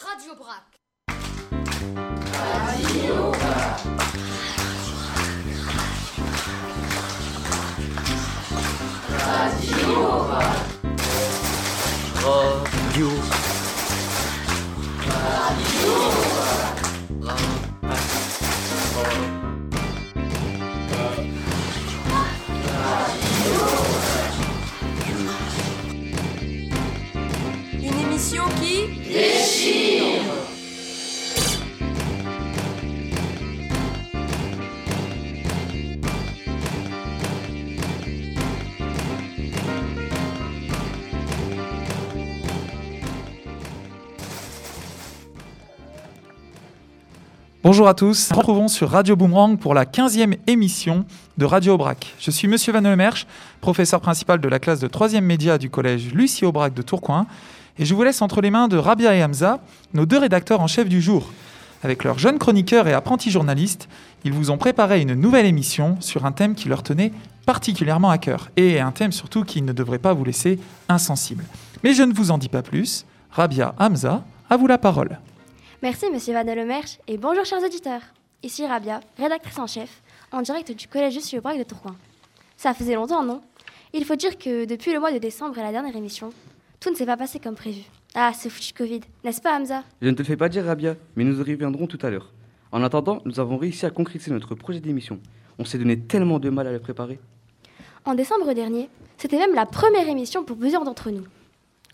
Radio Brac. Radio Brac. Radio Brac. Radio. Radio Bonjour à tous, nous retrouvons sur Radio Boomerang pour la 15e émission de Radio Aubrac. Je suis Monsieur Van Lemerche, professeur principal de la classe de 3e média du collège Lucie Aubrac de Tourcoing, et je vous laisse entre les mains de Rabia et Hamza, nos deux rédacteurs en chef du jour. Avec leurs jeunes chroniqueurs et apprentis journalistes, ils vous ont préparé une nouvelle émission sur un thème qui leur tenait particulièrement à cœur, et un thème surtout qui ne devrait pas vous laisser insensible. Mais je ne vous en dis pas plus. Rabia, Hamza, à vous la parole. Merci Monsieur Van Lemerche et bonjour chers auditeurs. Ici Rabia, rédactrice en chef, en direct du collège Jussi Aubrac de Tourcoing. Ça faisait longtemps, non? Il faut dire que depuis le mois de décembre et la dernière émission, tout ne s'est pas passé comme prévu. Ah, ce foutu Covid, n'est-ce pas Hamza? Je ne te le fais pas dire Rabia, mais nous y reviendrons tout à l'heure. En attendant, nous avons réussi à concrétiser notre projet d'émission. On s'est donné tellement de mal à le préparer. En décembre dernier, c'était même la première émission pour plusieurs d'entre nous.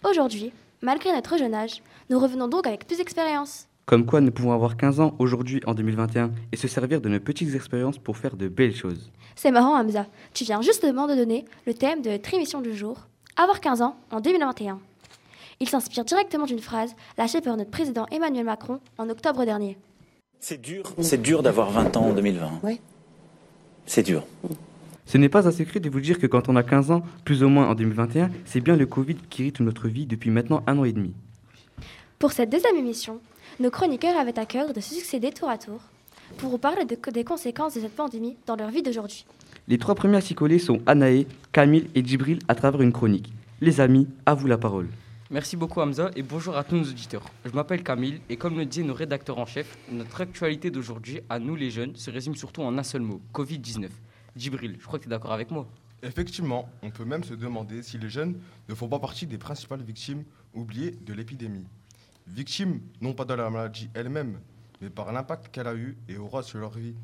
Aujourd'hui, malgré notre jeune âge, nous revenons donc avec plus d'expérience. Comme quoi nous pouvons avoir 15 ans aujourd'hui en 2021 et se servir de nos petites expériences pour faire de belles choses. C'est marrant Hamza, tu viens justement de donner le thème de notre émission du jour, avoir 15 ans en 2021. Il s'inspire directement d'une phrase lâchée par notre président Emmanuel Macron en octobre dernier. C'est dur, c'est dur d'avoir 20 ans en 2020. Oui. C'est dur. Ce n'est pas un secret de vous dire que quand on a 15 ans, plus ou moins en 2021, c'est bien le Covid qui rythme notre vie depuis maintenant un an et demi. Pour cette deuxième émission, nos chroniqueurs avaient à cœur de se succéder tour à tour pour vous parler de, des conséquences de cette pandémie dans leur vie d'aujourd'hui. Les trois premiers à s'y coller sont Anaé, Camille et Djibril à travers une chronique. Les amis, à vous la parole. Merci beaucoup Hamza et bonjour à tous nos auditeurs. Je m'appelle Camille et comme le disaient nos rédacteurs en chef, notre actualité d'aujourd'hui, à nous les jeunes, se résume surtout en un seul mot, Covid-19. Djibril, je crois que tu es d'accord avec moi. Effectivement, on peut même se demander si les jeunes ne font pas partie des principales victimes oubliées de l'épidémie. Victimes non pas de la maladie elle-même, mais par l'impact qu'elle a eu et aura sur leur vie.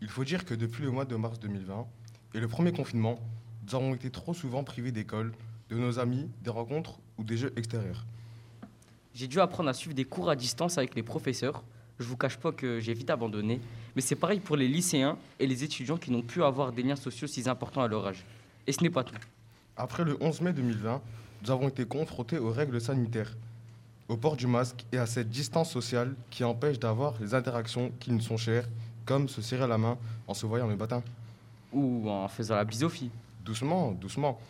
Il faut dire que depuis le mois de mars 2020 et le premier confinement, nous avons été trop souvent privés d'école, de nos amis, des rencontres ou des jeux extérieurs. J'ai dû apprendre à suivre des cours à distance avec les professeurs. Je vous cache pas que j'ai vite abandonné, mais c'est pareil pour les lycéens et les étudiants qui n'ont pu avoir des liens sociaux si importants à leur âge. Et ce n'est pas tout. Après le 11 mai 2020, nous avons été confrontés aux règles sanitaires, au port du masque et à cette distance sociale qui empêche d'avoir les interactions qui nous sont chères, comme se serrer la main en se voyant le matin. Ou en faisant la filles. Doucement, doucement.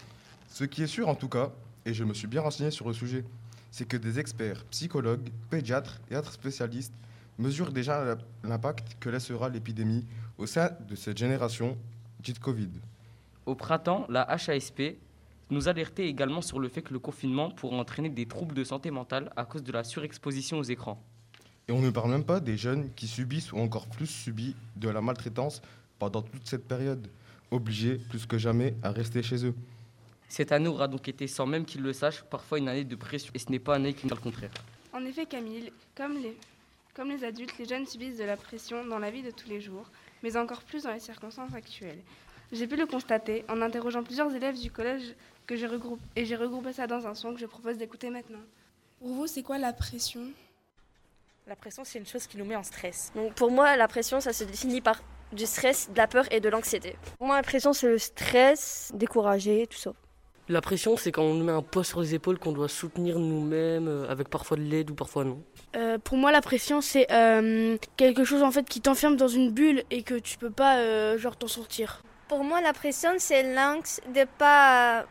Ce qui est sûr en tout cas, et je me suis bien renseigné sur le sujet, c'est que des experts, psychologues, pédiatres et autres spécialistes mesurent déjà l'impact que laissera l'épidémie au sein de cette génération dite Covid. Au printemps, la HASP nous alertait également sur le fait que le confinement pourrait entraîner des troubles de santé mentale à cause de la surexposition aux écrans. Et on ne parle même pas des jeunes qui subissent ou encore plus subissent de la maltraitance pendant toute cette période, obligés plus que jamais à rester chez eux. Cette année aura donc été, sans même qu'ils le sachent, parfois une année de pression. Et ce n'est pas une année qui nous le contraire. En effet, Camille, comme les, comme les adultes, les jeunes subissent de la pression dans la vie de tous les jours, mais encore plus dans les circonstances actuelles. J'ai pu le constater en interrogeant plusieurs élèves du collège que j'ai regroupé, et j'ai regroupé ça dans un son que je propose d'écouter maintenant. Pour vous, c'est quoi la pression? La pression, c'est une chose qui nous met en stress. Donc pour moi, la pression, ça se définit par du stress, de la peur et de l'anxiété. Pour moi, la pression, c'est le stress, découragé, tout ça. La pression, c'est quand on nous met un poids sur les épaules qu'on doit soutenir nous-mêmes, euh, avec parfois de l'aide ou parfois non. Euh, pour moi, la pression, c'est euh, quelque chose en fait qui t'enferme dans une bulle et que tu peux pas euh, genre t'en sortir. Pour moi, la pression, c'est l'anx de pas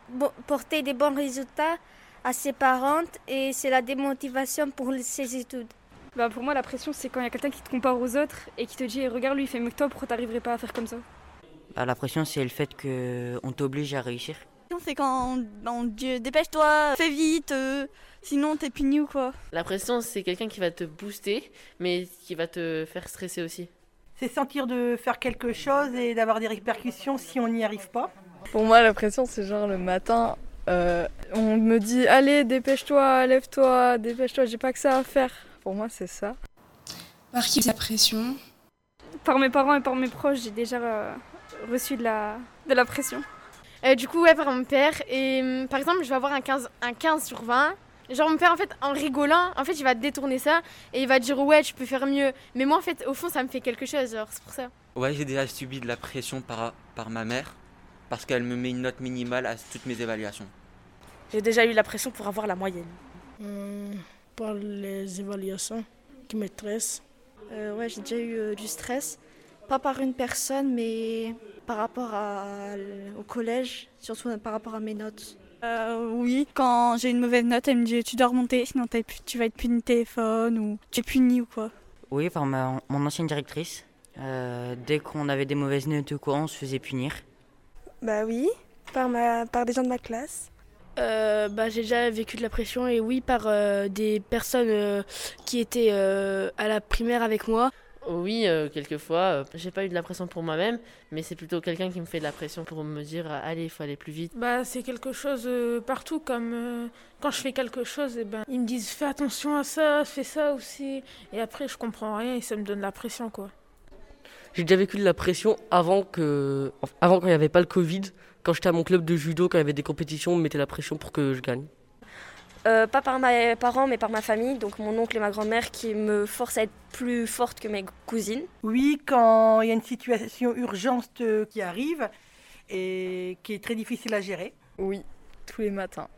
porter des bons résultats à ses parents et c'est la démotivation pour ses études. Bah pour moi, la pression, c'est quand il y a quelqu'un qui te compare aux autres et qui te dit Regarde, lui, il fait mieux que toi, pourquoi t'arriverais pas à faire comme ça? Bah, La pression, c'est le fait qu'on t'oblige à réussir. C'est quand on, dit dépêche-toi, fais vite, euh, sinon t'es puni ou quoi? La pression, c'est quelqu'un qui va te booster, mais qui va te faire stresser aussi. C'est sentir de faire quelque chose et d'avoir des répercussions si on n'y arrive pas. Pour moi, la pression, c'est genre le matin, euh, on me dit allez, dépêche-toi, lève-toi, dépêche-toi, j'ai pas que ça à faire. Pour moi, c'est ça. Par qui la pression? Par mes parents et par mes proches, j'ai déjà euh, reçu de la, de la pression. Euh, du coup, ouais, par mon père. Et hum, par exemple, je vais avoir un 15, un 15 sur 20. Genre, mon père, en fait, en rigolant, en fait, il va détourner ça et il va dire ouais, tu peux faire mieux. Mais moi, en fait, au fond, ça me fait quelque chose, alors c'est pour ça. Ouais, j'ai déjà subi de la pression par, par ma mère parce qu'elle me met une note minimale à toutes mes évaluations. J'ai déjà eu la pression pour avoir la moyenne. Hum, par les évaluations qui me stressent. Euh, ouais, j'ai déjà eu euh, du stress. Pas par une personne, mais par rapport à, au collège, surtout par rapport à mes notes. Euh, oui, quand j'ai une mauvaise note, elle me dit tu dois remonter, sinon tu vas être puni de téléphone ou tu es puni ou quoi. Oui, par ma, mon ancienne directrice. Euh, dès qu'on avait des mauvaises notes ou quoi, on se faisait punir. Bah oui, par, ma, par des gens de ma classe. Euh, bah, j'ai déjà vécu de la pression et oui par euh, des personnes euh, qui étaient euh, à la primaire avec moi. Oui, euh, quelquefois, euh, j'ai pas eu de la pression pour moi-même, mais c'est plutôt quelqu'un qui me fait de la pression pour me dire euh, allez, il faut aller plus vite. Bah, c'est quelque chose euh, partout, comme euh, quand je fais quelque chose, et ben, ils me disent fais attention à ça, fais ça aussi. Et après, je comprends rien et ça me donne la pression, quoi. J'ai déjà vécu de la pression avant que, avant quand il n'y avait pas le Covid, quand j'étais à mon club de judo, quand il y avait des compétitions, on me mettait la pression pour que je gagne. Euh, pas par mes parents, mais par ma famille, donc mon oncle et ma grand-mère qui me forcent à être plus forte que mes cousines. Oui, quand il y a une situation urgente euh, qui arrive et qui est très difficile à gérer. Oui, tous les matins.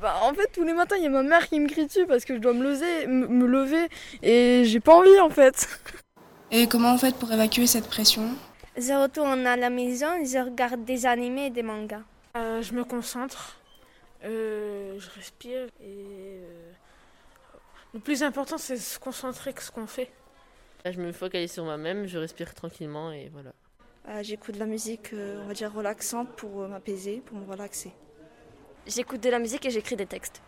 Bah, en fait, tous les matins, il y a ma mère qui me crie dessus parce que je dois me lever, me lever et j'ai pas envie en fait. Et comment vous faites pour évacuer cette pression? Je retourne à la maison, je regarde des animés et des mangas. Euh, je me concentre, euh, je respire et euh, le plus important c'est de se concentrer sur ce qu'on fait. Là, je me focalise sur moi-même, je respire tranquillement et voilà. Euh, J'écoute de la musique, euh, on va dire relaxante pour euh, m'apaiser, pour me relaxer. J'écoute de la musique et j'écris des textes.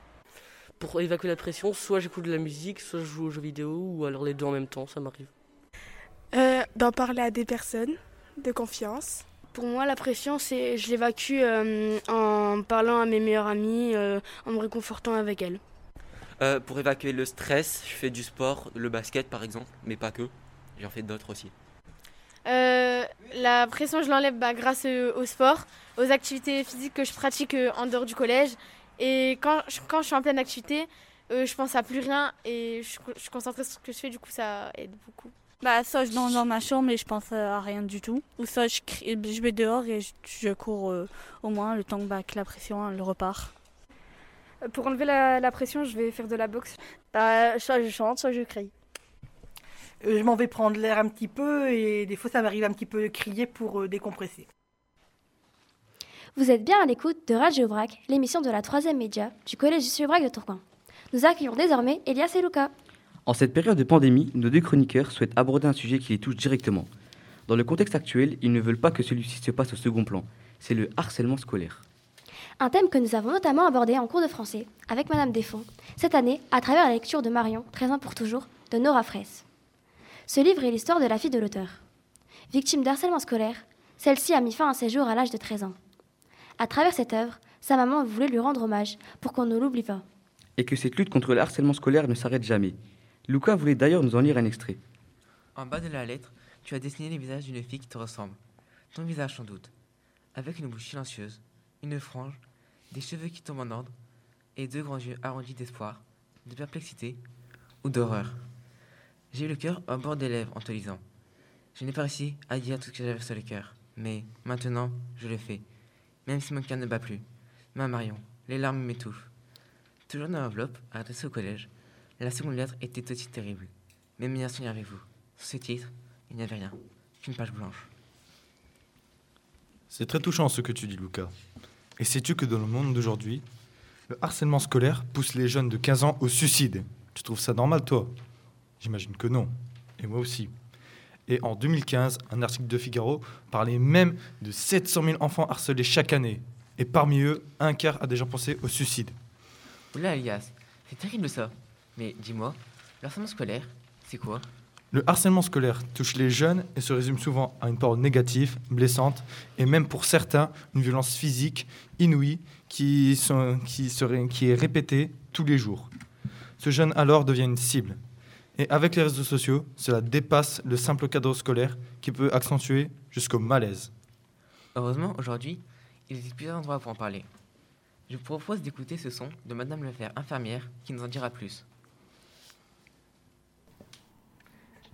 Pour évacuer la pression, soit j'écoute de la musique, soit je joue aux jeux vidéo, ou alors les deux en même temps, ça m'arrive. Euh, D'en parler à des personnes de confiance. Pour moi, la pression, c'est je l'évacue euh, en parlant à mes meilleures amies, euh, en me réconfortant avec elles. Euh, pour évacuer le stress, je fais du sport, le basket par exemple, mais pas que. J'en fais d'autres aussi. La pression, je l'enlève bah, grâce au sport, aux activités physiques que je pratique en dehors du collège. Et quand je, quand je suis en pleine activité, je pense à plus rien et je, je suis concentrée sur ce que je fais, du coup ça aide beaucoup. Bah, soit je danse dans ma chambre et je pense à rien du tout. Ou soit je, crie- je vais dehors et je, je cours euh, au moins le temps que, bah, que la pression elle repart. Euh, Pour enlever la, la pression, je vais faire de la boxe. Bah, soit je chante, soit je crie. Euh, je m'en vais prendre l'air un petit peu et des fois ça m'arrive un petit peu de crier pour euh, décompresser. Vous êtes bien à l'écoute de Radio Brac, l'émission de la troisième média du collège Jussieu Brac de Tourcoing. Nous accueillons désormais Elias et Lucas. En cette période de pandémie, nos deux chroniqueurs souhaitent aborder un sujet qui les touche directement. Dans le contexte actuel, ils ne veulent pas que celui-ci se passe au second plan. C'est le harcèlement scolaire. Un thème que nous avons notamment abordé en cours de français avec Madame Desfonds, cette année à travers la lecture de Marion, 13 ans pour toujours, de Nora Fraisse. Ce livre est l'histoire de la fille de l'auteur. Victime d'harcèlement scolaire, celle-ci a mis fin à ses jours à l'âge de 13 ans. À travers cette œuvre, sa maman voulait lui rendre hommage pour qu'on ne l'oublie pas. Et que cette lutte contre le harcèlement scolaire ne s'arrête jamais. Luca voulait d'ailleurs nous en lire un extrait. En bas de la lettre, tu as dessiné le visage d'une fille qui te ressemble. Ton visage sans doute. Avec une bouche silencieuse, une frange, des cheveux qui tombent en ordre, et deux grands yeux arrondis d'espoir, de perplexité ou d'horreur. J'ai eu le cœur au bord des lèvres en te lisant. Je n'ai pas réussi à dire tout ce que j'avais sur le cœur, mais maintenant, je le fais. Même si mon cœur ne bat plus. Ma Marion, les larmes m'étouffent. Toujours dans l'enveloppe, adressée au collège, la seconde lettre était aussi terrible. Mes meilleurs souvenirs avec vous. Sur ce titre, il n'y avait rien qu'une page blanche. C'est très touchant ce que tu dis, Lucas. Et sais-tu que dans le monde d'aujourd'hui, le harcèlement scolaire pousse les jeunes de 15 ans au suicide? Tu trouves ça normal, toi? J'imagine que non. Et moi aussi. Et en 2015, un article de Figaro parlait même de 700 000 enfants harcelés chaque année. Et parmi eux, un quart a déjà pensé au suicide. Oula, Elias, c'est terrible ça. Mais dis-moi, le harcèlement scolaire, c'est quoi? Le harcèlement scolaire touche les jeunes et se résume souvent à une parole négative, blessante, et même pour certains, une violence physique inouïe qui, sont- qui, serait- qui est répétée tous les jours. Ce jeune alors devient une cible. Et avec les réseaux sociaux, cela dépasse le simple cadre scolaire qui peut accentuer jusqu'au malaise. Heureusement, aujourd'hui, il existe plusieurs endroits pour en parler. Je vous propose d'écouter ce son de Madame Lefebvre, infirmière, qui nous en dira plus.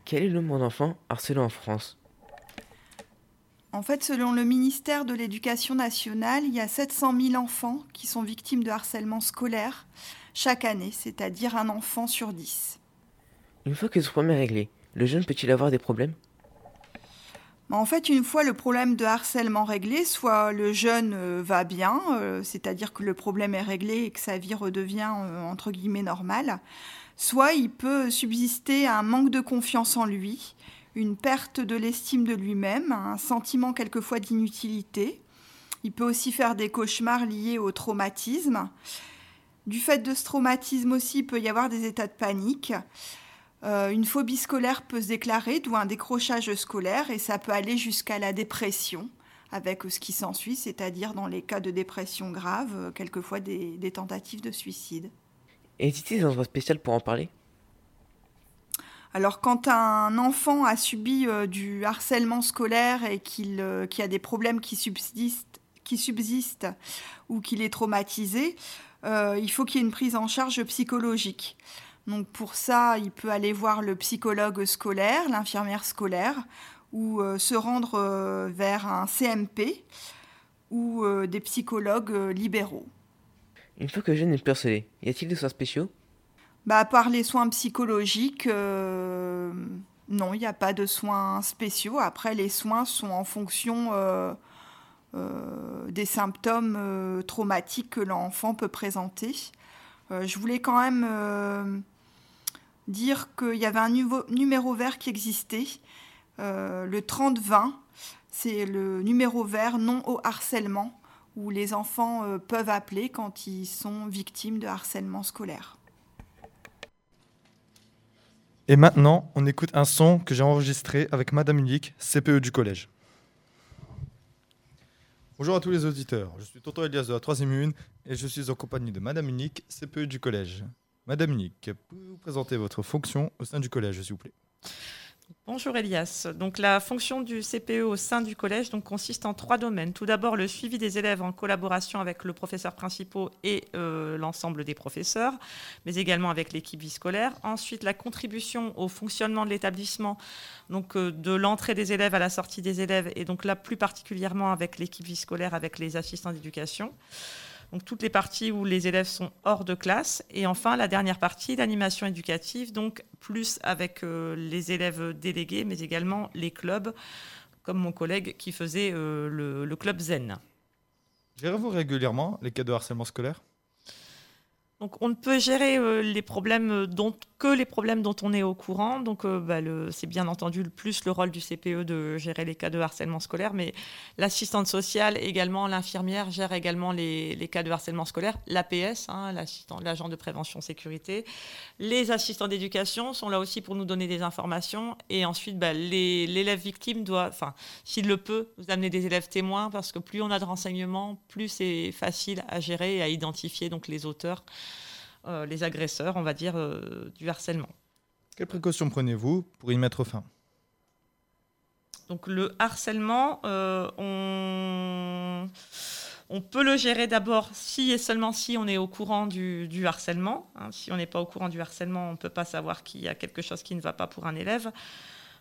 Quel est le nombre d'enfants harcelés en France? En fait, selon le ministère de l'Éducation nationale, il y a 700 000 enfants qui sont victimes de harcèlement scolaire chaque année, c'est-à-dire un enfant sur 10. Une fois que ce problème est réglé, le jeune peut-il avoir des problèmes? En fait, une fois le problème de harcèlement réglé, soit le jeune euh, va bien, euh, c'est-à-dire que le problème est réglé et que sa vie redevient euh, entre guillemets normale, soit il peut subsister un manque de confiance en lui, une perte de l'estime de lui-même, un sentiment quelquefois d'inutilité. Il peut aussi faire des cauchemars liés au traumatisme. Du fait de ce traumatisme aussi, il peut y avoir des états de panique. Euh, une phobie scolaire peut se déclarer, d'où un décrochage scolaire, et ça peut aller jusqu'à la dépression, avec ce qui s'ensuit, c'est-à-dire dans les cas de dépression grave, euh, quelquefois des, des tentatives de suicide. Existe-t-il des endroits spéciaux pour en parler Alors quand un enfant a subi euh, du harcèlement scolaire et qu'il euh, a des problèmes qui subsistent, ou qu'il est traumatisé, euh, il faut qu'il y ait une prise en charge psychologique. Donc pour ça, il peut aller voir le psychologue scolaire, l'infirmière scolaire, ou se rendre vers un CMP ou des psychologues libéraux. Une fois que le jeune est harcelé, y a-t-il des soins spéciaux? Bah, à part les soins psychologiques, euh, non, il n'y a pas de soins spéciaux. Après, les soins sont en fonction euh, euh, des symptômes traumatiques que l'enfant peut présenter. Je voulais quand même dire qu'il y avait un nuvo- numéro vert qui existait, le 30-20. C'est le numéro vert non au harcèlement, où les enfants euh, peuvent appeler quand ils sont victimes de harcèlement scolaire. Et maintenant, on écoute un son que j'ai enregistré avec Madame Unique, CPE du collège. Bonjour à tous les auditeurs, je suis Tonton Elias de la 3 une et je suis en compagnie de Madame Unique, CPE du collège. Madame Unique, pouvez-vous présenter votre fonction au sein du collège, s'il vous plaît? Bonjour Elias. Donc la fonction du CPE au sein du collège consiste en trois domaines. Tout d'abord le suivi des élèves en collaboration avec le professeur principal et euh, l'ensemble des professeurs, mais également avec l'équipe vie scolaire. Ensuite la contribution au fonctionnement de l'établissement, donc euh, de l'entrée des élèves à la sortie des élèves et donc là plus particulièrement avec l'équipe vie scolaire, avec les assistants d'éducation donc toutes les parties où les élèves sont hors de classe. Et enfin, la dernière partie, l'animation éducative, donc plus avec euh, les élèves délégués, mais également les clubs, comme mon collègue qui faisait euh, le, le club Zen. Gérez-vous régulièrement les cas de harcèlement scolaire? On ne peut gérer euh, les problèmes dont, que les problèmes dont on est au courant. Donc euh, bah, c'est bien entendu le plus le rôle du CPE de gérer les cas de harcèlement scolaire, mais l'assistante sociale également, l'infirmière gère également les, cas de harcèlement scolaire. L'APS, hein, l'agent de prévention sécurité. Les assistants d'éducation sont là aussi pour nous donner des informations. Et ensuite, bah, l'élève victime doit, s'il le peut, vous amener des élèves témoins parce que plus on a de renseignements, plus c'est facile à gérer et à identifier donc les auteurs, euh, les agresseurs, on va dire, euh, du harcèlement. Quelles précautions prenez-vous pour y mettre fin? Donc le harcèlement, euh, on, on peut le gérer d'abord si et seulement si on est au courant du, du harcèlement. hein. Si on n'est pas au courant du harcèlement, on ne peut pas savoir qu'il y a quelque chose qui ne va pas pour un élève.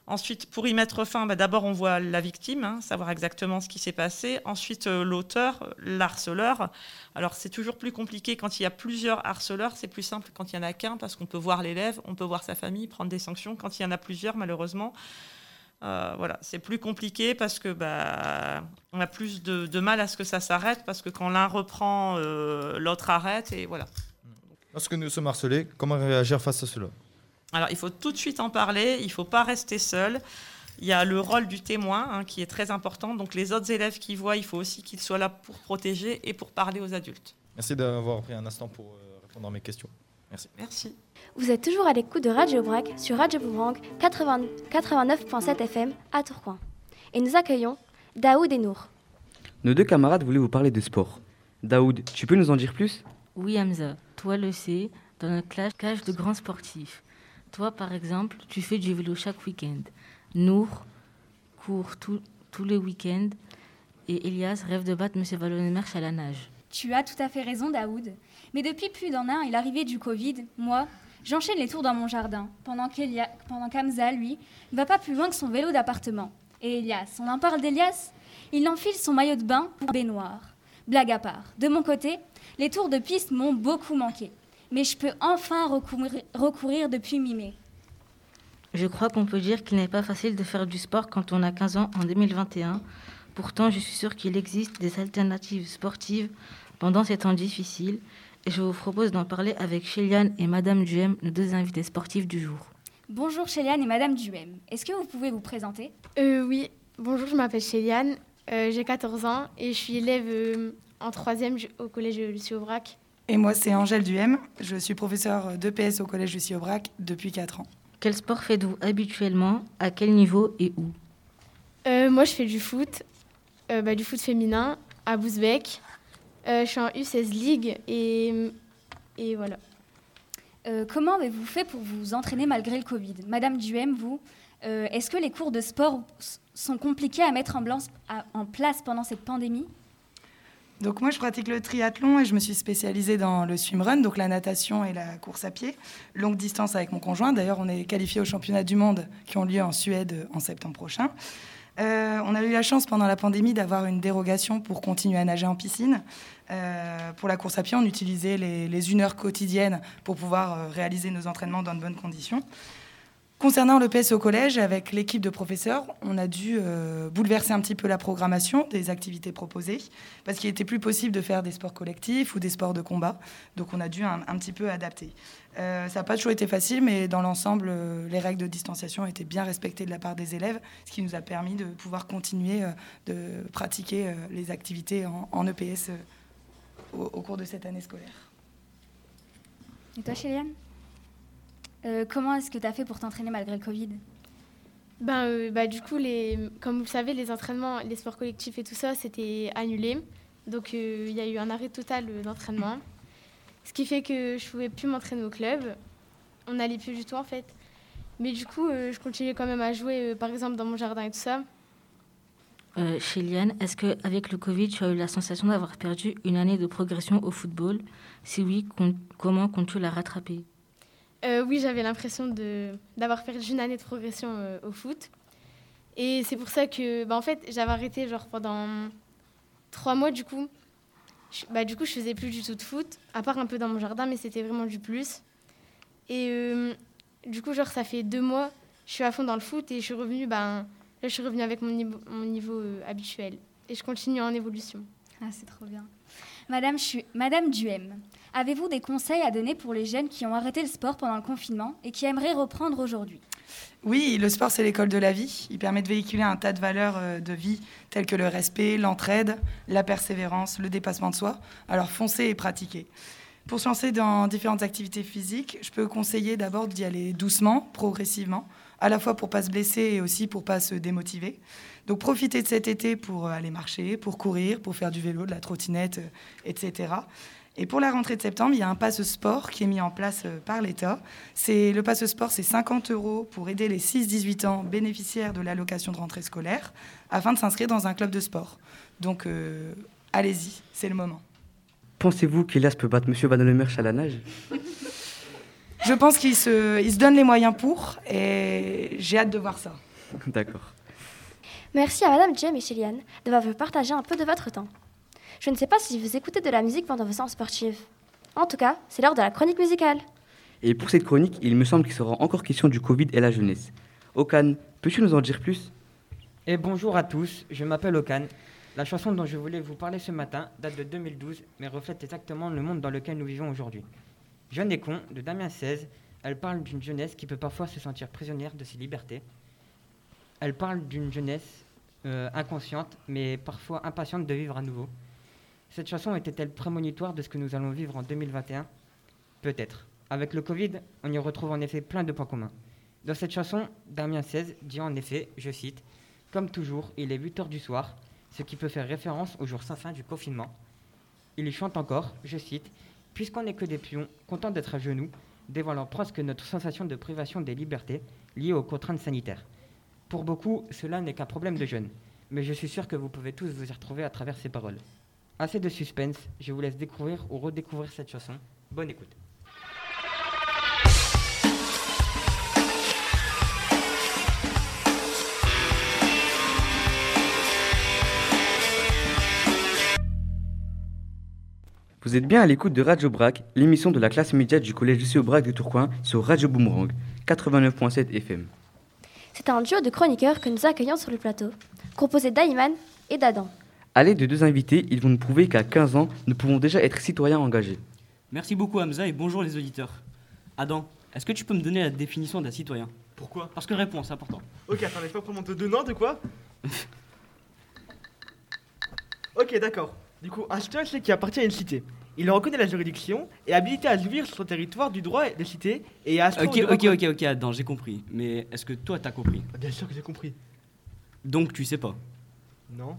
Ensuite, pour y mettre fin, bah, d'abord on voit la victime, hein, savoir exactement ce qui s'est passé. Ensuite, euh, l'auteur, l'harceleur. Alors c'est toujours plus compliqué quand il y a plusieurs harceleurs. C'est plus simple quand il y en a qu'un parce qu'on peut voir l'élève, on peut voir sa famille, prendre des sanctions. Quand il y en a plusieurs, malheureusement, euh, voilà, c'est plus compliqué parce que bah, on a plus de, de mal à ce que ça s'arrête parce que quand l'un reprend, euh, l'autre arrête et voilà. Lorsque nous sommes harcelés, comment réagir face à cela? Alors, il faut tout de suite en parler, il ne faut pas rester seul. Il y a le rôle du témoin hein, qui est très important. Donc les autres élèves qui voient, il faut aussi qu'ils soient là pour protéger et pour parler aux adultes. Merci d'avoir pris un instant pour euh, répondre à mes questions. Merci. Merci. Vous êtes toujours à l'écoute de Radio Brac sur Radio Boomerang 80 89.7 FM à Tourcoing. Et nous accueillons Daoud et Nour. Nos deux camarades voulaient vous parler de sport. Daoud, tu peux nous en dire plus? Oui, Hamza, toi le sais, dans notre classe, cage de grands sportifs. Toi, par exemple, tu fais du vélo chaque week-end. Nour court tous les week-ends. Et Elias rêve de battre M. Valonemerch à la nage. Tu as tout à fait raison, Daoud. Mais depuis plus d'un an et l'arrivée du Covid, moi, j'enchaîne les tours dans mon jardin, pendant qu'Elia- pendant qu'Hamza, lui, ne va pas plus loin que son vélo d'appartement. Et Elias, on en parle d'Elias? Il enfile son maillot de bain pour baignoire. Blague à part. De mon côté, les tours de piste m'ont beaucoup manqué. Mais je peux enfin recourir, recourir depuis mi-mai. Je crois qu'on peut dire qu'il n'est pas facile de faire du sport quand on a 15 ans en 2021. Pourtant, je suis sûre qu'il existe des alternatives sportives pendant ces temps difficiles. Et je vous propose d'en parler avec Chéliane et Madame Duhem, nos deux invités sportifs du jour. Bonjour Chéliane et Madame Duhem. Est-ce que vous pouvez vous présenter? Euh, oui, bonjour, je m'appelle Chéliane, euh, j'ai 14 ans et je suis élève euh, en troisième ju- au collège Lucie Aubrac. Et moi, c'est Angèle Duhem. Je suis professeure d'EPS au collège Lucie Aubrac depuis 4 ans. Quel sport faites-vous habituellement? À quel niveau et où? Euh, moi, je fais du foot, euh, bah, du foot féminin à Bousbec. Euh, je suis en U16 League et, et voilà. Euh, comment avez-vous fait pour vous entraîner malgré le Covid? Madame Duhem, vous, euh, est-ce que les cours de sport sont compliqués à mettre en, blanc- à- en place pendant cette pandémie? Donc moi, je pratique le triathlon et je me suis spécialisée dans le swimrun, donc la natation et la course à pied, longue distance avec mon conjoint. D'ailleurs, on est qualifié aux championnats du monde qui ont lieu en Suède en septembre prochain. Euh, on a eu la chance pendant la pandémie d'avoir une dérogation pour continuer à nager en piscine. Euh, pour la course à pied, on utilisait les, les une heure quotidiennes pour pouvoir euh, réaliser nos entraînements dans de bonnes conditions. Concernant le PS au collège, avec l'équipe de professeurs, on a dû euh, bouleverser un petit peu la programmation des activités proposées, parce qu'il était plus possible de faire des sports collectifs ou des sports de combat. Donc on a dû un, petit peu adapter. Euh, ça n'a pas toujours été facile, mais dans l'ensemble, euh, les règles de distanciation étaient bien respectées de la part des élèves, ce qui nous a permis de pouvoir continuer de pratiquer les activités en, EPS euh, au, au cours de cette année scolaire. Et toi, Chéliane Euh, Comment est-ce que tu as fait pour t'entraîner malgré le Covid? Ben, euh, bah, du coup, les, comme vous le savez, les entraînements, les sports collectifs et tout ça, c'était annulé. Donc, euh, il y a eu un arrêt total d'entraînement. Ce qui fait que je pouvais plus m'entraîner au club. On n'allait plus du tout, en fait. Mais du coup, euh, je continuais quand même à jouer, euh, par exemple, dans mon jardin et tout ça. Euh, Chéliane, est-ce qu'avec le Covid, tu as eu la sensation d'avoir perdu une année de progression au football? Si oui, com- comment comptes-tu la rattraper? Euh, oui, j'avais l'impression d'avoir perdu une année de progression euh, au foot. Et c'est pour ça que, bah, en fait, j'avais arrêté genre pendant trois mois du coup. Je, bah, du coup, je faisais plus du tout de foot, à part un peu dans mon jardin, mais c'était vraiment du plus. Et euh, du coup, genre, ça fait deux mois, je suis à fond dans le foot et je suis revenue, ben, là, je suis revenue avec mon niveau, habituel. Et je continue en évolution. Ah, c'est trop bien. Madame, Chu- Madame Duhem, avez-vous des conseils à donner pour les jeunes qui ont arrêté le sport pendant le confinement et qui aimeraient reprendre aujourd'hui? Oui, le sport, c'est l'école de la vie. Il permet de véhiculer un tas de valeurs euh, de vie telles que le respect, l'entraide, la persévérance, le dépassement de soi. Alors foncez et pratiquez. Pour se lancer dans différentes activités physiques, je peux conseiller d'abord d'y aller doucement, progressivement, à la fois pour pas se blesser et aussi pour pas se démotiver. Donc profitez de cet été pour aller marcher, pour courir, pour faire du vélo, de la trottinette, euh, etc. Et pour la rentrée de septembre, il y a un passe sport qui est mis en place euh, par l'État. C'est le passe sport, c'est 50 euros pour aider les 6-18 ans bénéficiaires de l'allocation de rentrée scolaire afin de s'inscrire dans un club de sport. Donc euh, allez-y, c'est le moment. Pensez-vous qu'Elias peut battre Monsieur Van à la nage? Je pense qu'il se, il se donne les moyens pour et j'ai hâte de voir ça. D'accord. Merci à Madame Jem et Chéliane de m'avoir partagé un peu de votre temps. Je ne sais pas si vous écoutez de la musique pendant vos séances sportives. En tout cas, c'est l'heure de la chronique musicale. Et pour cette chronique, il me semble qu'il sera encore question du Covid et la jeunesse. Okan, peux-tu nous en dire plus? Et bonjour à tous, je m'appelle Okan. La chanson dont je voulais vous parler ce matin date de 2012, mais reflète exactement le monde dans lequel nous vivons aujourd'hui. Jeune et con, de Damien XVI, elle parle d'une jeunesse qui peut parfois se sentir prisonnière de ses libertés. Elle parle d'une jeunesse euh, inconsciente, mais parfois impatiente de vivre à nouveau. Cette chanson était-elle prémonitoire de ce que nous allons vivre en 2021 Peut-être. Avec le Covid, on y retrouve en effet plein de points communs. Dans cette chanson, Damien 16 dit en effet, je cite, Comme toujours, il est 8 heures du soir, ce qui peut faire référence au jour sans fin du confinement. Il y chante encore, je cite, Puisqu'on n'est que des pions, contents d'être à genoux, dévoilant presque notre sensation de privation des libertés liées aux contraintes sanitaires. Pour beaucoup, cela n'est qu'un problème de jeunes, mais je suis sûr que vous pouvez tous vous y retrouver à travers ces paroles. Assez de suspense, je vous laisse découvrir ou redécouvrir cette chanson. Bonne écoute. Vous êtes bien à l'écoute de Radio Brac, l'émission de la classe média du collège Lucie Aubrac de Tourcoing sur Radio Boomerang 89.7 FM. C'est un duo de chroniqueurs que nous accueillons sur le plateau, composé d'Aïman et d'Adam. À l'aide de deux invités, ils vont nous prouver qu'à 15 ans, nous pouvons déjà être citoyens engagés. Merci beaucoup Hamza et bonjour les auditeurs. Adam, est-ce que tu peux me donner la définition d'un citoyen? Pourquoi? Parce que réponse, c'est important. Ok, attends, laisse pas prendre mon te donnant de quoi? Ok, d'accord. Du coup, un citoyen, c'est qui appartient à une cité. Il reconnaît la juridiction et est habilité à jouir sur son territoire du droit des cités et à Ok, ok, ok, ok, Adam, j'ai compris. Mais est-ce que toi t'as compris? Bien sûr que j'ai compris. Donc tu sais pas? Non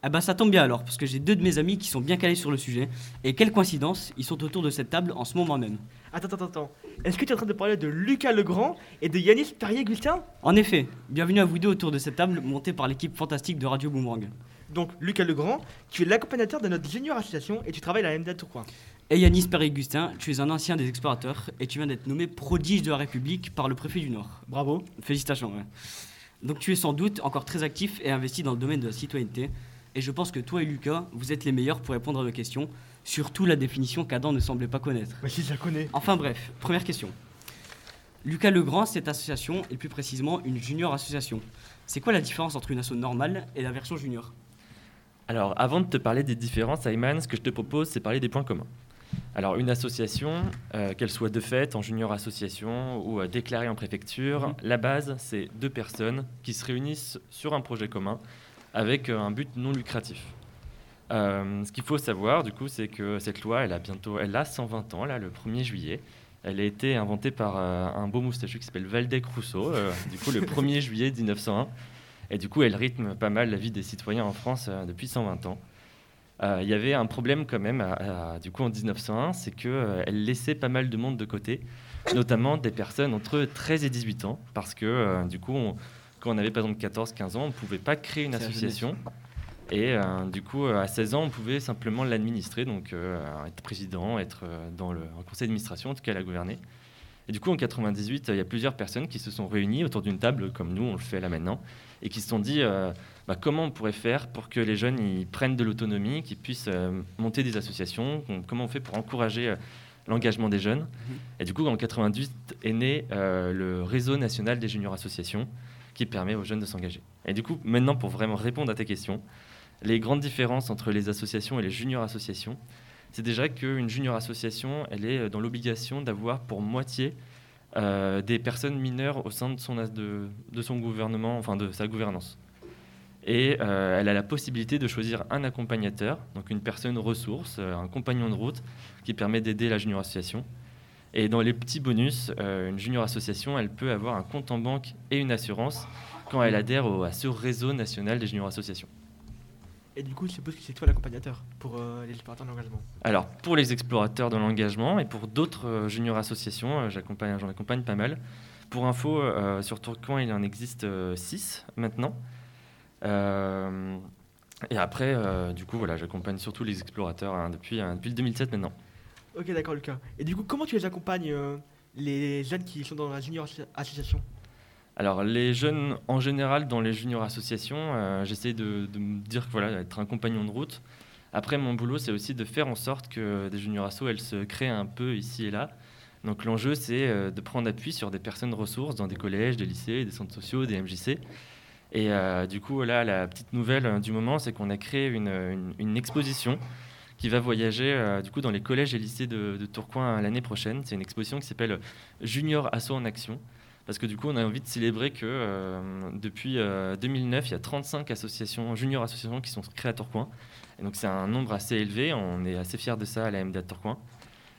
Ah bah ça tombe bien alors, parce que j'ai deux de mes amis qui sont bien calés sur le sujet. Et quelle coïncidence, ils sont autour de cette table en ce moment même. Attends, attends, attends. Est-ce que tu es en train de parler de Lucas Legrand et de Yanis Perrier-Gustin En effet, bienvenue à vous deux autour de cette table montée par l'équipe fantastique de Radio Boomerang. Donc, Lucas Legrand, tu es l'accompagnateur de notre junior association et tu travailles à la MDA Tourcoing. Et Yanis Perry-Gustin, tu es un ancien des explorateurs et tu viens d'être nommé prodige de la République par le préfet du Nord. Bravo. Félicitations. ouais. Donc tu es sans doute encore très actif et investi dans le domaine de la citoyenneté. Et je pense que toi et Lucas, vous êtes les meilleurs pour répondre à nos questions, surtout la définition qu'Adam ne semblait pas connaître. Mais si, je la connais. Enfin bref, première question. Lucas Legrand, cette association, et plus précisément une junior association. C'est quoi la différence entre une asso normale et la version junior? Alors, avant de te parler des différences, Ayman, ce que je te propose, c'est parler des points communs. Alors, une association, euh, qu'elle soit de fait en junior association ou euh, déclarée en préfecture, Mhm. la base, c'est deux personnes qui se réunissent sur un projet commun avec euh, un but non lucratif. Euh, ce qu'il faut savoir, du coup, c'est que cette loi, elle a bientôt, elle a 120 ans, là, le 1er juillet. Elle a été inventée par euh, un beau moustachu qui s'appelle Valdec Rousseau, euh, du coup, le 1er juillet 1901. Et du coup, elle rythme pas mal la vie des citoyens en France depuis 120 ans. Il y avait un problème quand même, à- à- du coup, en 1901, c'est qu'elle laissait pas mal de monde de côté, notamment des personnes entre 13 et 18 ans, parce que, du coup, on- quand on avait par exemple 14-15 ans, on ne pouvait pas créer une association. Et euh, du coup, euh, à 16 ans, on pouvait simplement l'administrer, donc euh, être président, être euh, dans le un conseil d'administration, en tout cas la gouverner. Et du coup, en 98, il y a plusieurs personnes qui se sont réunies autour d'une table, comme nous, on le fait là maintenant, et qui se sont dit bah, comment on pourrait faire pour que les jeunes ils prennent de l'autonomie, qu'ils puissent monter des associations, com- comment on fait pour encourager l'engagement des jeunes. Et du coup, en 98 est né le réseau national des juniors associations, qui permet aux jeunes de s'engager. Et du coup, maintenant, pour vraiment répondre à tes questions, les grandes différences entre les associations et les juniors associations, c'est déjà qu'une junior association, elle est dans l'obligation d'avoir pour moitié euh, des personnes mineures au sein de son, gouvernement, enfin de sa gouvernance. Et euh, elle a la possibilité de choisir un accompagnateur, donc une personne ressource, euh, un compagnon de route, qui permet d'aider la junior association. Et dans les petits bonus, euh, une junior association, elle peut avoir un compte en banque et une assurance quand elle adhère au- à ce réseau national des junior associations. Et du coup, je suppose que c'est toi l'accompagnateur pour euh, les explorateurs d'engagement. Alors, pour les explorateurs de l'engagement et pour d'autres euh, junior associations, euh, j'accompagne- j'en accompagne pas mal. Pour info, sur Tourcoing, il en existe 6 maintenant. Et après, du coup, voilà, j'accompagne surtout les explorateurs hein, depuis, euh, depuis le 2007 maintenant. Ok, d'accord, Lucas. Et du coup, comment tu les accompagnes, euh, les jeunes qui sont dans la junior associ- association? Alors, les jeunes, en général, dans les junior associations, euh, j'essaie de, me dire que voilà, être un compagnon de route. Après, mon boulot, c'est aussi de faire en sorte que des junior assos, elles se créent un peu ici et là. Donc, l'enjeu, c'est euh, de prendre appui sur des personnes ressources dans des collèges, des lycées, des centres sociaux, des MJC. Et du coup, là, la petite nouvelle euh, du moment, c'est qu'on a créé une exposition qui va voyager euh, du coup dans les collèges et lycées de, Tourcoing l'année prochaine. C'est une exposition qui s'appelle Junior Asso en action Parce que du coup, on a envie de célébrer que euh, depuis euh, 2009, il y a 35 associations, junior associations qui sont créées à Tourcoing. Et donc c'est un nombre assez élevé, on est assez fiers de ça à la MDA de Tourcoing.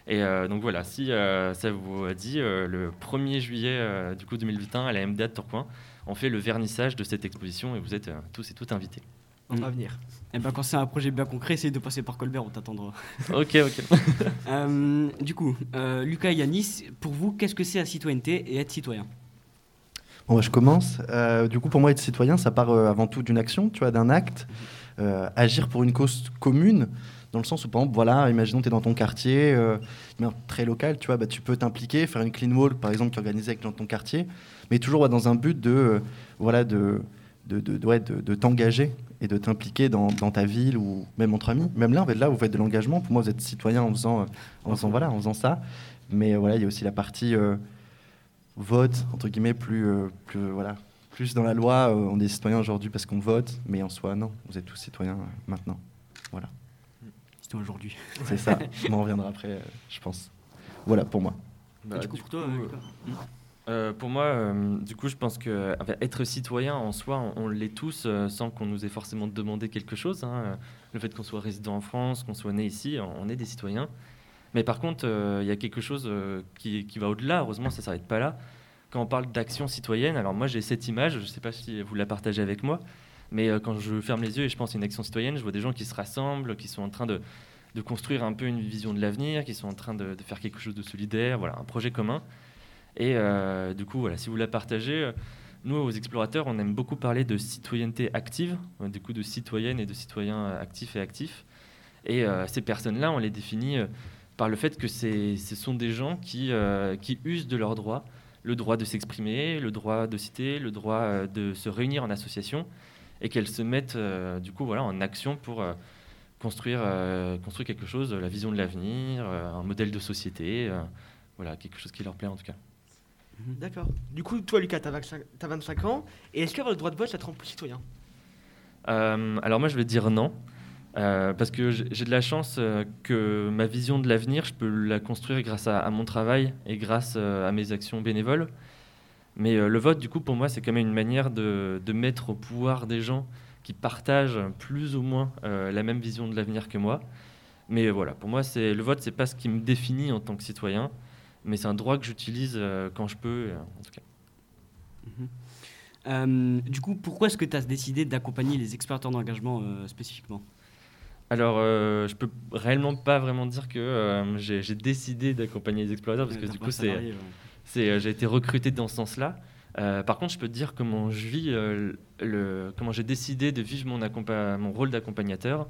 Et euh, donc voilà, si euh, ça vous dit, euh, le 1er juillet euh, du coup 2021 à la MDA de Tourcoing, on fait le vernissage de cette exposition et vous êtes euh, tous et toutes invités. On va venir. Et ben quand c'est un projet bien concret, essaye de passer par Colbert, on t'attendra. Ok, ok. Euh, du coup, euh, Lucas et Yanis, pour vous, qu'est-ce que c'est la citoyenneté et être citoyen? Bon, bah, je commence. Euh, du coup, pour moi, être citoyen, ça part euh, avant tout d'une action, tu vois, d'un acte. Euh, agir pour une cause commune, dans le sens où, par exemple, voilà, imaginons tu es dans ton quartier, euh, mais très local, tu vois, bah, tu peux t'impliquer, faire une clean wall, par exemple, qui est organisée avec dans ton quartier, mais toujours dans un but de, euh, voilà, de, de, de, de- ouais, de- de t'engager et de t'impliquer dans, dans ta ville ou même entre amis. Même là, en fait, là, vous faites de l'engagement. Pour moi, vous êtes citoyen en faisant, euh, en faisant, voilà, en faisant ça. Mais euh, voilà, il y a aussi la partie euh, vote, entre guillemets, plus, euh, plus, voilà, plus dans la loi. euh, on est citoyen aujourd'hui parce qu'on vote, mais en soi, non. Vous êtes tous citoyens euh, maintenant. Voilà. Citoyen aujourd'hui. C'est ça. On en reviendra après, euh, je pense. Voilà pour moi. Bah, du coup, pour toi, coup, Lucas euh, pour moi, euh, du coup, je pense que être citoyen en soi, on, l'est tous euh, sans qu'on nous ait forcément demandé quelque chose. hein. Le fait qu'on soit résident en France, qu'on soit né ici, on, est des citoyens. Mais par contre, il y a quelque chose qui, va au-delà. Heureusement, ça ne s'arrête pas là. Quand on parle d'action citoyenne, alors moi j'ai cette image, je ne sais pas si vous la partagez avec moi, mais quand je ferme les yeux et je pense à une action citoyenne, je vois des gens qui se rassemblent, qui sont en train de, de construire un peu une vision de l'avenir, qui sont en train de, de faire quelque chose de solidaire, voilà, un projet commun. Et euh, du coup, voilà, si vous la partagez, euh, nous, aux explorateurs, on aime beaucoup parler de citoyenneté active, euh, du coup de citoyennes et de citoyens actifs et actifs. Et ces personnes-là, on les définit par le fait que ce sont des gens qui, qui usent de leurs droits, le droit de s'exprimer, le droit de citer, le droit de se réunir en association, et qu'elles se mettent du coup voilà, en action pour construire, construire quelque chose, la vision de l'avenir, un modèle de société, voilà, quelque chose qui leur plaît en tout cas. D'accord. Du coup, toi, Lucas, t'as 25, t'as 25 ans. Et est-ce qu'avoir le droit de vote, ça te rend plus citoyen? Euh, alors moi, je vais dire non. euh, parce que j'ai de la chance euh, que ma vision de l'avenir, je peux la construire grâce à, à mon travail et grâce euh, à mes actions bénévoles. Mais euh, le vote, du coup, pour moi, c'est quand même une manière de, de mettre au pouvoir des gens qui partagent plus ou moins euh, la même vision de l'avenir que moi. Mais euh, voilà, pour moi, c'est le vote, c'est pas ce qui me définit en tant que citoyen, mais c'est un droit que j'utilise euh, quand je peux, euh, en tout cas. Euh, du coup, pourquoi est-ce que tu as décidé d'accompagner les explorateurs d'engagement euh, spécifiquement? Alors, euh, je peux réellement pas vraiment dire que j'ai décidé d'accompagner les explorateurs parce que du coup, c'est, ouais. j'ai été recruté dans ce sens-là. Par contre, je peux te dire comment je vis, le, comment j'ai décidé de vivre mon, rôle d'accompagnateur.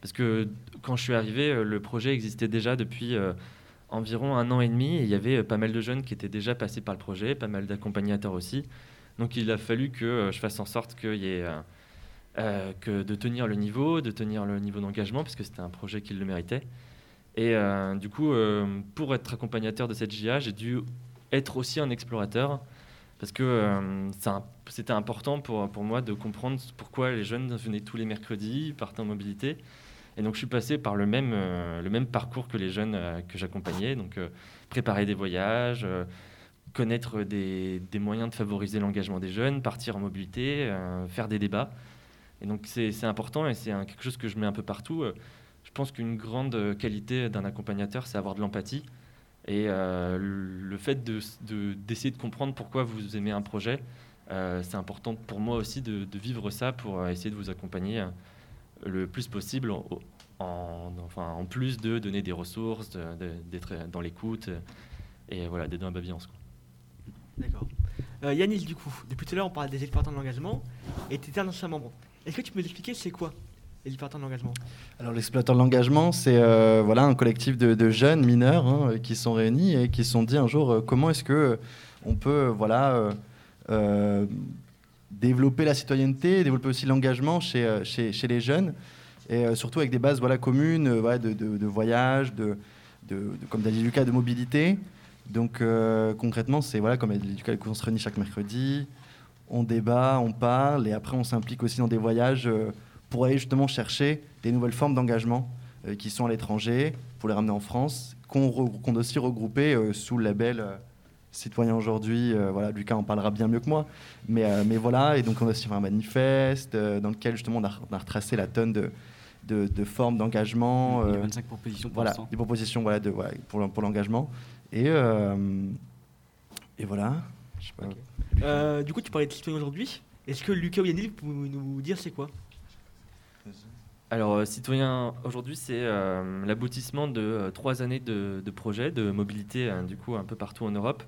Parce que quand je suis arrivé, le projet existait déjà depuis environ un an et demi et il y avait euh, pas mal de jeunes qui étaient déjà passés par le projet, pas mal d'accompagnateurs aussi. Donc il a fallu que euh, je fasse en sorte euh, que de tenir le niveau, de tenir le niveau d'engagement, parce que c'était un projet qui le méritait. Et du coup, pour être accompagnateur de cette JA, j'ai dû être aussi un explorateur, parce que c'était important pour, pour moi de comprendre pourquoi les jeunes venaient tous les mercredis, partaient en mobilité. Et donc je suis passé par le même, euh, le même parcours que les jeunes euh, que j'accompagnais, donc euh, préparer des voyages, connaître des, des moyens de favoriser l'engagement des jeunes, partir en mobilité, faire des débats. Et donc c'est important et c'est quelque chose que je mets un peu partout. Je pense qu'une grande qualité d'un accompagnateur, c'est avoir de l'empathie. Et le fait de- de- d'essayer de, comprendre pourquoi vous aimez un projet, c'est important pour moi aussi de, de vivre ça pour essayer de vous accompagner le plus possible, en, en- enfin, en plus de donner des ressources, de- de- d'être dans l'écoute et voilà, d'être dans la bienveillance. quoi. D'accord. Euh, Yanis, du coup, depuis tout à l'heure, on parle des explorateurs de l'engagement et tu étais un ancien membre. Est-ce que tu peux nous expliquer c'est quoi les explorateurs de l'engagement? Alors l'exploiteur de l'engagement, c'est euh, voilà un collectif de, de jeunes mineurs hein, euh, qui sont réunis et qui se sont dit un jour euh, comment est-ce que euh, on peut voilà euh, euh, développer la citoyenneté, développer aussi l'engagement chez, euh, chez, les jeunes et euh, surtout avec des bases voilà communes euh, de, voyage, de, de, comme dit Lucas, de mobilité. Donc concrètement, c'est voilà comme Lucas, on se réunit chaque mercredi, on débat, on parle et après on s'implique aussi dans des voyages. pour aller justement chercher des nouvelles formes d'engagement qui sont à l'étranger, pour les ramener en France, qu'on qu'on doit aussi regrouper sous le label citoyens aujourd'hui. Euh, voilà, Lucas en parlera bien mieux que moi. Mais, euh, mais voilà, et donc on a aussi fait un manifeste euh, dans lequel justement on a, on a retracé la tonne de, de, de formes d'engagement. Il y a euh, 25 propositions pour voilà, des propositions voilà, de, voilà, pour, pour l'engagement. Et, euh, et voilà. Je sais pas. Euh, du coup, tu parlais de citoyen aujourd'hui. Est-ce que Lucas ou Yannick peut nous dire c'est quoi? Alors, Citoyen, aujourd'hui, c'est euh, l'aboutissement de euh, trois années de, de projets de mobilité, euh, du coup, un peu partout en Europe.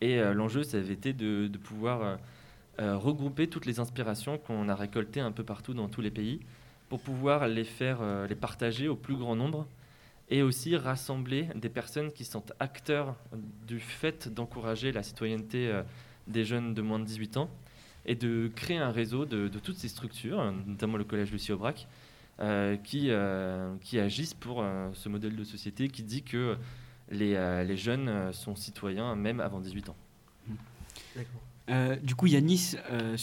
Et euh, l'enjeu, ça avait été de, pouvoir euh, euh, regrouper toutes les inspirations qu'on a récoltées un peu partout dans tous les pays pour pouvoir les faire, les partager au plus grand nombre et aussi rassembler des personnes qui sont acteurs du fait d'encourager la citoyenneté des jeunes de moins de 18 ans et de créer un réseau de, de toutes ces structures, notamment le collège Lucie Aubrac, qui, qui agissent pour ce modèle de société qui dit que les, euh, les jeunes euh, sont citoyens même avant 18 ans. Euh, du coup, Yanis, euh,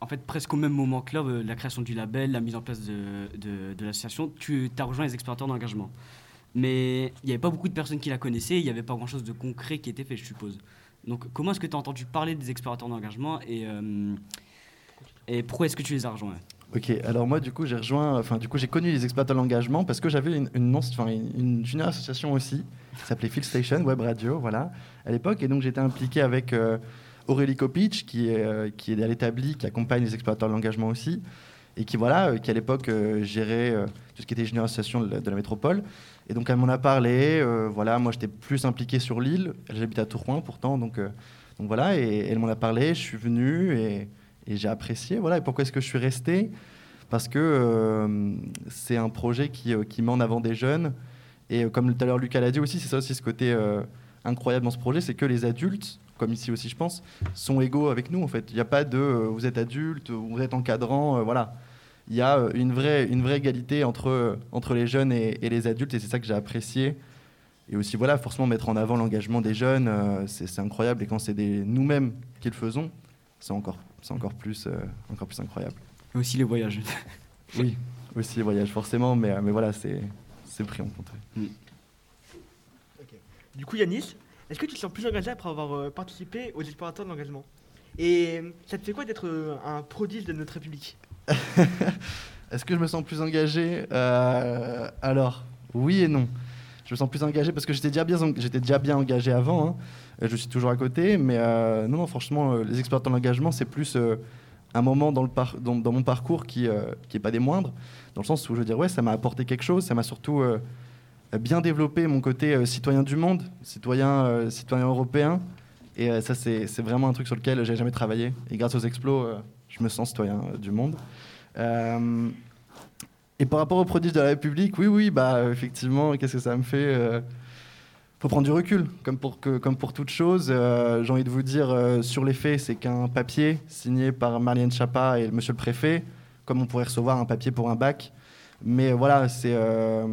en fait, presque au même moment que là, euh, la création du label, la mise en place de, de, de l'association, tu as rejoint les explorateurs d'engagement. Mais il n'y avait pas beaucoup de personnes qui la connaissaient, il n'y avait pas grand-chose de concret qui était fait, je suppose. Donc, comment est-ce que tu as entendu parler des explorateurs d'engagement et, euh, et pourquoi est-ce que tu les as rejoints? Ok, alors moi du coup j'ai rejoint, enfin du coup j'ai connu les exploitants de l'engagement parce que j'avais une, une, une, une junior association aussi qui s'appelait Field Station Web Radio, voilà, à l'époque, et donc j'étais impliqué avec euh, Aurélie Kopic qui est, euh, qui est à l'établi, qui accompagne les exploiteurs de l'engagement aussi, et qui voilà, euh, qui à l'époque euh, gérait tout ce qui était junior association de la, métropole, et donc elle m'en a parlé, voilà, moi j'étais plus impliqué sur l'île, j'habite à Tourcoing pourtant, donc, donc voilà, et elle m'en a parlé, je suis venu et et j'ai apprécié. Voilà. Et pourquoi est-ce que je suis resté? Parce que euh, c'est un projet qui, euh, qui met en avant des jeunes. Et euh, comme tout à l'heure Lucas l'a dit aussi, c'est ça aussi ce côté incroyable dans ce projet, c'est que les adultes, comme ici aussi je pense, sont égaux avec nous en fait. Il n'y a pas de vous êtes adulte, ou vous êtes encadrant, voilà. Il y a une vraie, une vraie égalité entre, entre les jeunes et, les adultes et c'est ça que j'ai apprécié. Et aussi, voilà, forcément mettre en avant l'engagement des jeunes, c'est incroyable. Et quand c'est nous-mêmes qui le faisons, c'est encore, c'est encore, plus, euh, encore plus incroyable. Et aussi les voyages. Oui, aussi les voyages, forcément, mais, euh, mais voilà, c'est c'est pris en compte. ouais. Du coup, Yanis, est-ce que tu te sens plus engagé après avoir euh, participé aux explorateurs de l'engagement? Et ça te fait quoi d'être euh, un prodige de notre République? Est-ce que je me sens plus engagé? Euh, Alors, oui et non. Je me sens plus engagé parce que j'étais déjà bien, déjà bien engagé avant. hein. Euh, Je suis toujours à côté, mais euh, non, franchement, euh, les explorateurs de l'engagement, c'est plus un moment dans, dans, dans mon parcours qui n'est pas des moindres, dans le sens où je veux dire, ouais, ça m'a apporté quelque chose, ça m'a surtout bien développé mon côté citoyen du monde, citoyen, européen. Et ça, c'est vraiment un truc sur lequel j'ai jamais travaillé. Et grâce aux explos, je me sens citoyen du monde. Et par rapport aux prodiges de la République, oui, oui, bah effectivement, qu'est-ce que ça me fait euh, faut prendre du recul, comme pour, que, comme pour toute chose. Euh, J'ai envie de vous dire, euh, sur les faits, c'est qu'un papier signé par Marlène Chapa et monsieur le préfet, comme on pourrait recevoir un papier pour un bac. Mais voilà, c'est euh,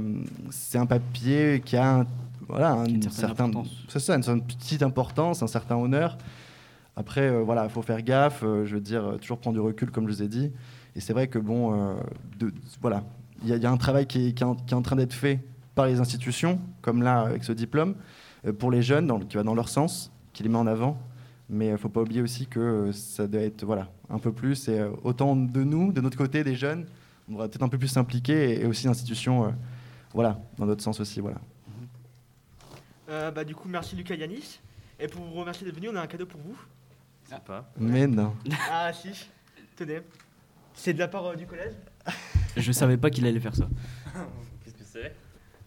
un papier qui a un, voilà, un une certaine certain, importance. c'est ça, une, une petite importance, un certain honneur. Après, euh, voilà, il faut faire gaffe. je veux dire, toujours prendre du recul, comme je vous ai dit. Et c'est vrai que bon, euh, de- voilà, il y, a- il y a un travail qui est, qui est en, qui est en train d'être fait par les institutions, comme là avec ce diplôme, euh, pour les jeunes, dans, qui va dans leur sens, qui les met en avant. Mais il ne faut pas oublier aussi que euh, ça doit être voilà, un peu plus. Et euh, autant de nous, de notre côté, des jeunes, on devrait peut-être un peu plus s'impliquer. Et, et aussi l'institution, euh, voilà, dans notre sens aussi. Voilà. Euh, bah, Du coup, merci Lucas Yanis. Et pour vous remercier d'être venu, on a un cadeau pour vous. Sympa. Mais non. Ah si, tenez. C'est de la part euh, du collège. Je savais pas qu'il allait faire ça. Qu'est-ce que c'est?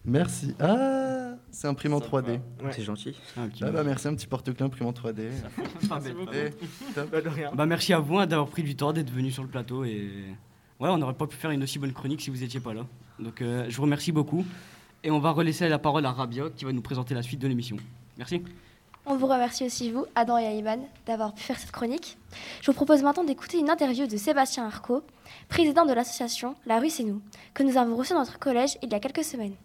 Merci. Ah, c'est imprimant 3D. C'est gentil. Ah, un petit Ah bah, badge. merci, un petit porte-clés imprimant 3D. Pas bête, pas bête. top. Bah, de rien. Bah, merci à vous hein, d'avoir pris du temps, d'être venu sur le plateau. Et ouais, on n'aurait pas pu faire une aussi bonne chronique si vous n'étiez pas là. Donc euh, je vous remercie beaucoup. Et on va relaisser la parole à Rabia qui va nous présenter la suite de l'émission. Merci. On vous remercie aussi, vous, Adam et Ayman, d'avoir pu faire cette chronique. Je vous propose maintenant d'écouter une interview de Sébastien Arco, président de l'association La rue c'est nous, que nous avons reçu dans notre collège il y a quelques semaines.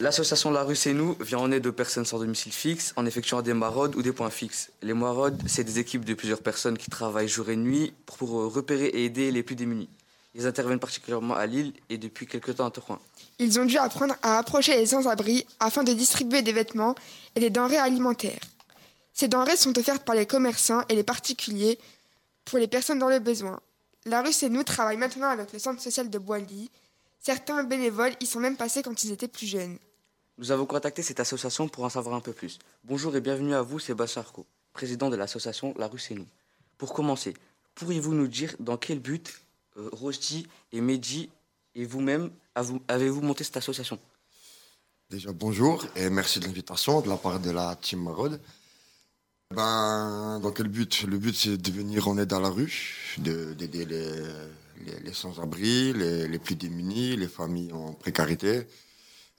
L'association La Rue C'est Nous vient en aide aux personnes sans domicile fixe en effectuant des maraudes ou des points fixes. Les maraudes, c'est des équipes de plusieurs personnes qui travaillent jour et nuit pour, repérer et aider les plus démunis. Ils interviennent particulièrement à Lille et depuis quelques temps à Tourcoing. Ils ont dû apprendre à approcher les sans-abri afin de distribuer des vêtements et des denrées alimentaires. Ces denrées sont offertes par les commerçants et les particuliers pour les personnes dans le besoin. La rue C'est nous travaille maintenant avec le centre social de Boilly. Certains bénévoles y sont même passés quand ils étaient plus jeunes. Nous avons contacté cette association pour en savoir un peu plus. Bonjour et bienvenue à vous, Sébastien Arco, président de l'association La rue C'est nous. Pour commencer, pourriez-vous nous dire dans quel but euh, Rosti et Mehdi et vous-même avez-vous monté cette association? Déjà, bonjour et merci de l'invitation de la part de la Team Marode. Ben, dans quel but Le but, c'est de venir en aide à la rue, de- d'aider les, sans-abri, les, plus démunis, les familles en précarité.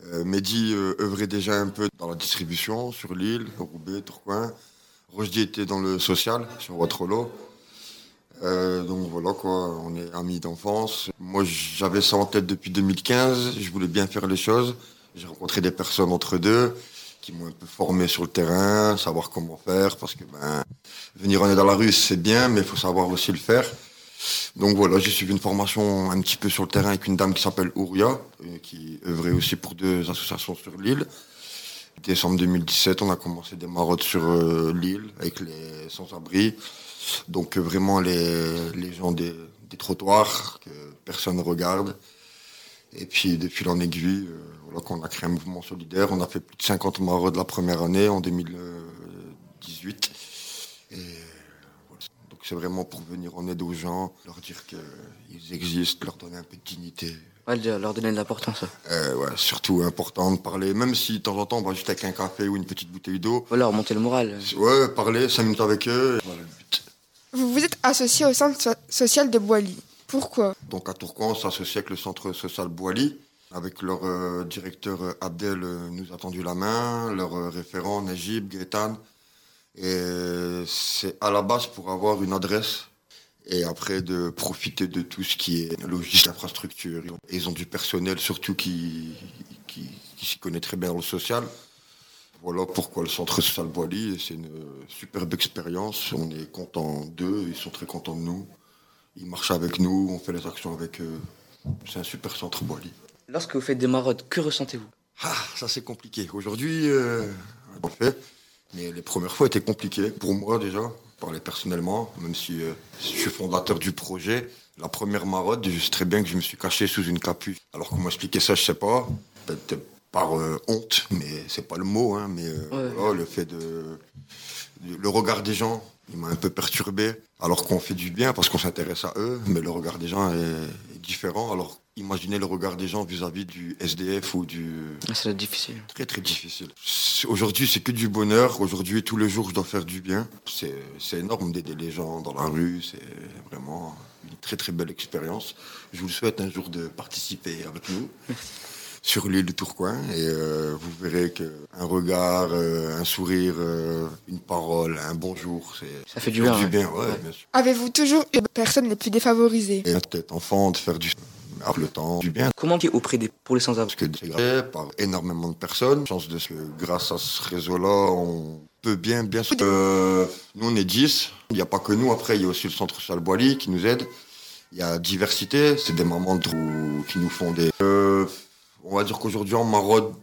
Euh, Mehdi euh, œuvrait déjà un peu dans la distribution sur l'île, Roubaix, Tourcoing. Rojdi était dans le social, sur Waterloo. Euh, donc voilà quoi, on est amis d'enfance. Moi j'avais ça en tête depuis 2015, je voulais bien faire les choses. J'ai rencontré des personnes entre deux qui m'ont un peu formé sur le terrain, savoir comment faire, parce que ben, venir en aide dans la rue c'est bien, mais il faut savoir aussi le faire. Donc voilà, j'ai suivi une formation un petit peu sur le terrain avec une dame qui s'appelle Ouria, euh, qui œuvrait aussi pour deux associations sur l'île. Décembre 2017, on a commencé des maraudes sur euh, l'île avec les sans-abri. Donc euh, vraiment les, les gens des, des trottoirs que personne ne regarde. Et puis de fil en aiguille, euh, voilà qu'on a créé un mouvement solidaire. On a fait plus de 50 maraudes la première année en 2018. Et voilà. donc c'est vraiment pour venir en aide aux gens, leur dire qu'ils existent, leur donner un peu de dignité. Ouais, le- leur donner de l'importance. ouais. Euh, ouais, surtout important de parler, même si de temps en temps on va juste avec un café ou une petite bouteille d'eau. Voilà, remonter le moral. Ouais, parler 5 minutes avec eux. voilà le but. Vous vous êtes associé au centre so- social de Boilly. Pourquoi? Donc à Tourcoing, on s'associe avec le centre social Boily. Avec leur euh, directeur euh, Abdel euh, nous a tendu la main, leur référent Najib, Gaëtan. Et c'est à la base pour avoir une adresse et après de profiter de tout ce qui est logistique, infrastructure. Ils ont du personnel surtout qui, qui, qui s'y connaît très bien dans le social. Voilà pourquoi le centre social Boily, c'est une superbe expérience. On est content d'eux, ils sont très contents de nous. Ils marchent avec nous, on fait les actions avec eux. C'est un super centre Boily. Lorsque vous faites des maraudes, que ressentez-vous? Ah, ça c'est compliqué. Aujourd'hui, euh, on fait. Mais les premières fois étaient compliquées pour moi déjà, parler personnellement, même si euh, je suis fondateur du projet. La première maraude, je sais très bien que je me suis caché sous une capuche. Alors comment expliquer ça, je sais pas. Peut-être par euh, honte, mais c'est pas le mot. Hein, mais euh, voilà, le fait de, de- le regard des gens, il m'a un peu perturbé. Alors qu'on fait du bien parce qu'on s'intéresse à eux, mais le regard des gens est, est différent. Alors imaginez le regard des gens vis-à-vis du SDF ou du. Doit être difficile. Très très difficile. C'est- Aujourd'hui, c'est que du bonheur. Aujourd'hui, tous les jours, je dois faire du bien. C'est c'est énorme d'aider les gens dans la rue. C'est vraiment une très très belle expérience. Je vous le souhaite un jour de participer avec nous sur l'île de Tourcoing et euh, vous verrez qu'un regard, euh, un sourire, euh, une parole, un bonjour, c'est Ça fait du bien, Du ouais. bien, ouais, Ouais. bien sûr. Avez-vous toujours eu les personnes les plus défavorisées Et peut-être enfant de faire du avec le temps, du bien. Comment qui auprès des pour les sans-abri? Parce que c'est grâce par énormément de personnes. Chance de ce que grâce à ce réseau-là, on peut bien, bien sûr. Euh, nous, on est 10. Il n'y a pas que nous. Après, il y a aussi le centre social Boily qui nous aide. Il y a diversité. C'est des mamans de qui nous font des. On va dire qu'aujourd'hui, en maraude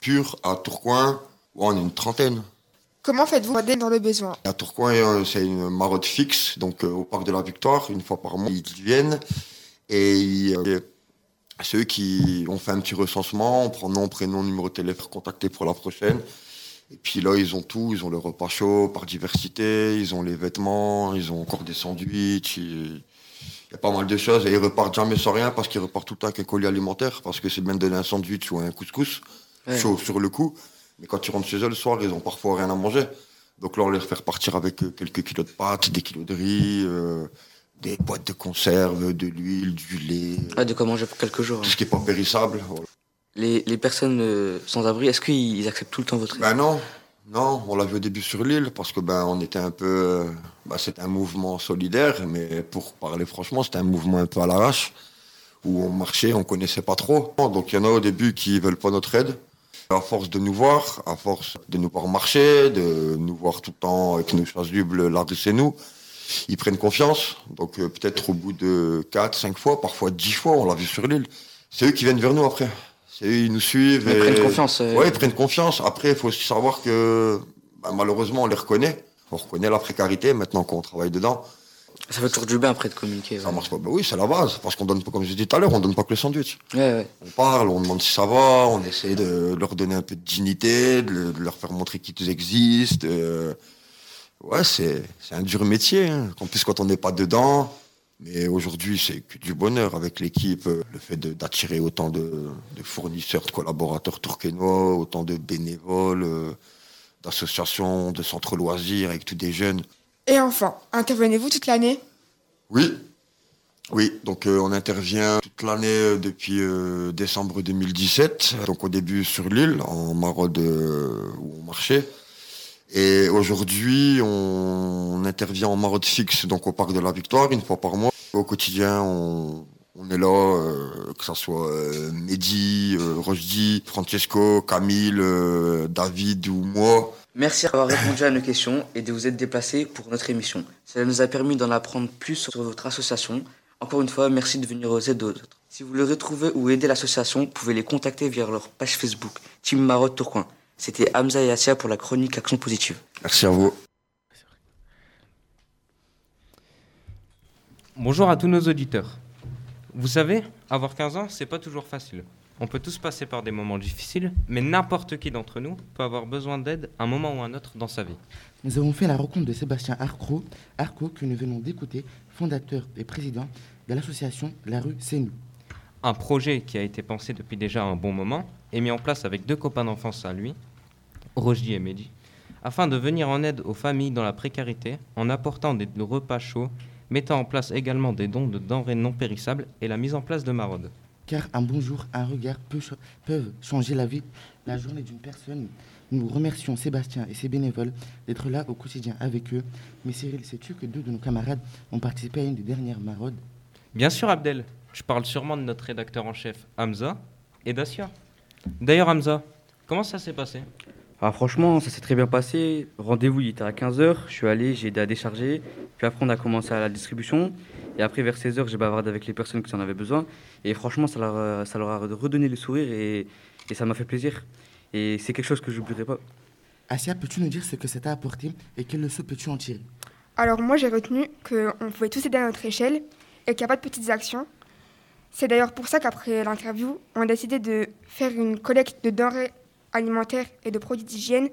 pure à Tourcoing, on est une trentaine. Comment faites-vous aider dans le besoin? À Tourcoing, euh, c'est une maraude fixe, donc euh, au parc de la Victoire, une fois par mois, ils viennent et euh, ceux qui ont fait un petit recensement, on prend nom, prénom, numéro de téléphone, contacté pour la prochaine. Et puis là, ils ont tout, ils ont le repas chaud par diversité, ils ont les vêtements, ils ont encore des sandwichs, ils- il y a pas mal de choses et ils repartent jamais sans rien parce qu'ils repartent tout le temps avec un colis alimentaire parce que c'est bien de donner un sandwich ou un couscous Ouais. chaud sur le coup. Mais quand ils rentrent chez eux le soir, ils ont parfois rien à manger. Donc là, on les fait repartir avec euh, quelques kilos de pâtes, des kilos de riz, euh, des boîtes de conserve, de l'huile, du lait. Ah, de quoi manger pour quelques jours. Tout ce qui n'est pas périssable. voilà. Les, les personnes euh, sans-abri, est-ce qu'ils ils acceptent tout le temps votre aide? Ben non, non, on l'a vu au début sur l'île parce que ben on était un peu, euh, ben, c'était un mouvement solidaire, mais pour parler franchement, c'était un mouvement un peu à l'arrache où on marchait, on connaissait pas trop. Donc il y en a au début qui veulent pas notre aide. À force de nous voir, à force de nous voir marcher, de nous voir tout le temps avec nos chasubles, la rue c'est nous, ils prennent confiance. Donc euh, peut-être au bout de 4, 5 fois, parfois 10 fois, on l'a vu sur l'île. C'est eux qui viennent vers nous après. Ils nous suivent. Ils et- prennent confiance, euh. Ouais, ils prennent confiance. Après, il faut aussi savoir que bah, malheureusement, on les reconnaît. On reconnaît la précarité maintenant qu'on travaille dedans. Ça fait toujours du bien après de communiquer. Ça marche pas. Bah oui, c'est la base. Parce qu'on donne pas, comme je disais tout à l'heure, on donne pas que le sandwich. Ouais, ouais. On parle, on demande si ça va, on essaie de leur donner un peu de dignité, de, le- de leur faire montrer qu'ils existent. euh. Ouais, c'est c'est un dur métier. hein. En plus, quand on n'est pas dedans. Mais aujourd'hui, c'est que du bonheur avec l'équipe. Le fait d'attirer autant de, de fournisseurs, de collaborateurs turquenois, autant de bénévoles, euh, d'associations, de centres loisirs avec tous des jeunes. Et enfin, intervenez-vous toute l'année? Oui. Oui, donc euh, on intervient toute l'année euh, depuis euh, décembre 2017. Donc au début sur l'île, en maraude où on marchait. Et aujourd'hui, on, intervient en maraude fixe, donc au Parc de la Victoire, une fois par mois. Au quotidien, on, est là, euh, que ce soit euh, Mehdi, euh, Rojdi, Francesco, Camille, euh, David ou moi. Merci d'avoir répondu à nos questions et de vous être déplacé pour notre émission. Cela nous a permis d'en apprendre plus sur votre association. Encore une fois, merci de venir aux aides d'autres. Si vous voulez retrouver ou aider l'association, vous pouvez les contacter via leur page Facebook, Team Marotte Tourcoing. C'était Hamza et Assia pour la chronique Action Positive. Merci à vous. Bonjour à tous nos auditeurs. Vous savez, avoir 15 ans, c'est pas toujours facile. On peut tous passer par des moments difficiles, mais n'importe qui d'entre nous peut avoir besoin d'aide à un moment ou un autre dans sa vie. Nous avons fait la rencontre de Sébastien Arcro, Arco que nous venons d'écouter, fondateur et président de l'association La rue C'est nous. Un projet qui a été pensé depuis déjà un bon moment et mis en place avec deux copains d'enfance à lui, Rogi et Mehdi, afin de venir en aide aux familles dans la précarité en apportant des repas chauds, mettant en place également des dons de denrées non périssables et la mise en place de maraudes. Car un bonjour, un regard peut ch- peuvent changer la vie, la journée d'une personne. Nous remercions Sébastien et ses bénévoles d'être là au quotidien avec eux. Mais Cyril, sais-tu que deux de nos camarades ont participé à une des dernières maraudes? Bien sûr, Abdel. Je parle sûrement de notre rédacteur en chef, Hamza, et d'Asia. D'ailleurs, Hamza, comment ça s'est passé? Ah, franchement, ça s'est très bien passé. Rendez-vous, il était à 15h. Je suis allé, j'ai aidé à décharger. Puis après, on a commencé à la distribution. Et après, vers 16h, j'ai bavardé avec les personnes qui en avaient besoin. Et franchement, ça leur, ça leur a redonné le sourire et, et ça m'a fait plaisir. Et c'est quelque chose que j'oublierai pas. Asia, peux-tu nous dire ce que ça t'a apporté et quelle leçon peux-tu en tirer? Alors moi j'ai retenu qu'on pouvait tous aider à notre échelle et qu'il n'y a pas de petites actions. C'est d'ailleurs pour ça qu'après l'interview, on a décidé de faire une collecte de denrées alimentaires et de produits d'hygiène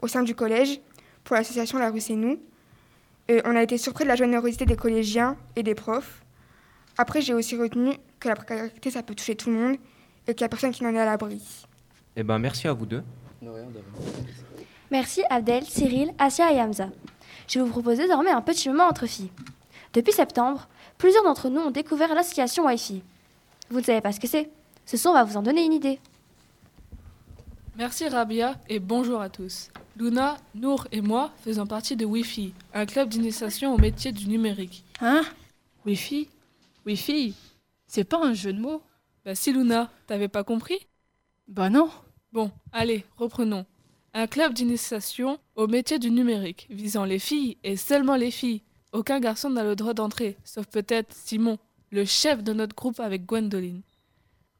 au sein du collège pour l'association La rue C'est nous. Et on a été surpris de la générosité des collégiens et des profs. Après j'ai aussi retenu que la précarité ça peut toucher tout le monde et qu'il n'y a personne qui n'en est à l'abri. Eh ben, merci à vous deux. Merci Abdel, Cyril, Asia et Hamza. Je vous propose désormais un petit moment entre filles. Depuis septembre, plusieurs d'entre nous ont découvert l'association Wi-Fi. Vous ne savez pas ce que c'est? Ce son va vous en donner une idée. Merci Rabia et bonjour à tous. Luna, Nour et moi faisons partie de Wi-Fi, un club d'initiation au métier du numérique. Hein? Wi-Fi? Wi-Fi? C'est pas un jeu de mots? Bah si Luna, t'avais pas compris? Bah non. Bon, allez, reprenons. Un club d'initiation au métier du numérique, visant les filles et seulement les filles. Aucun garçon n'a le droit d'entrer, sauf peut-être Simon, le chef de notre groupe avec Gwendoline.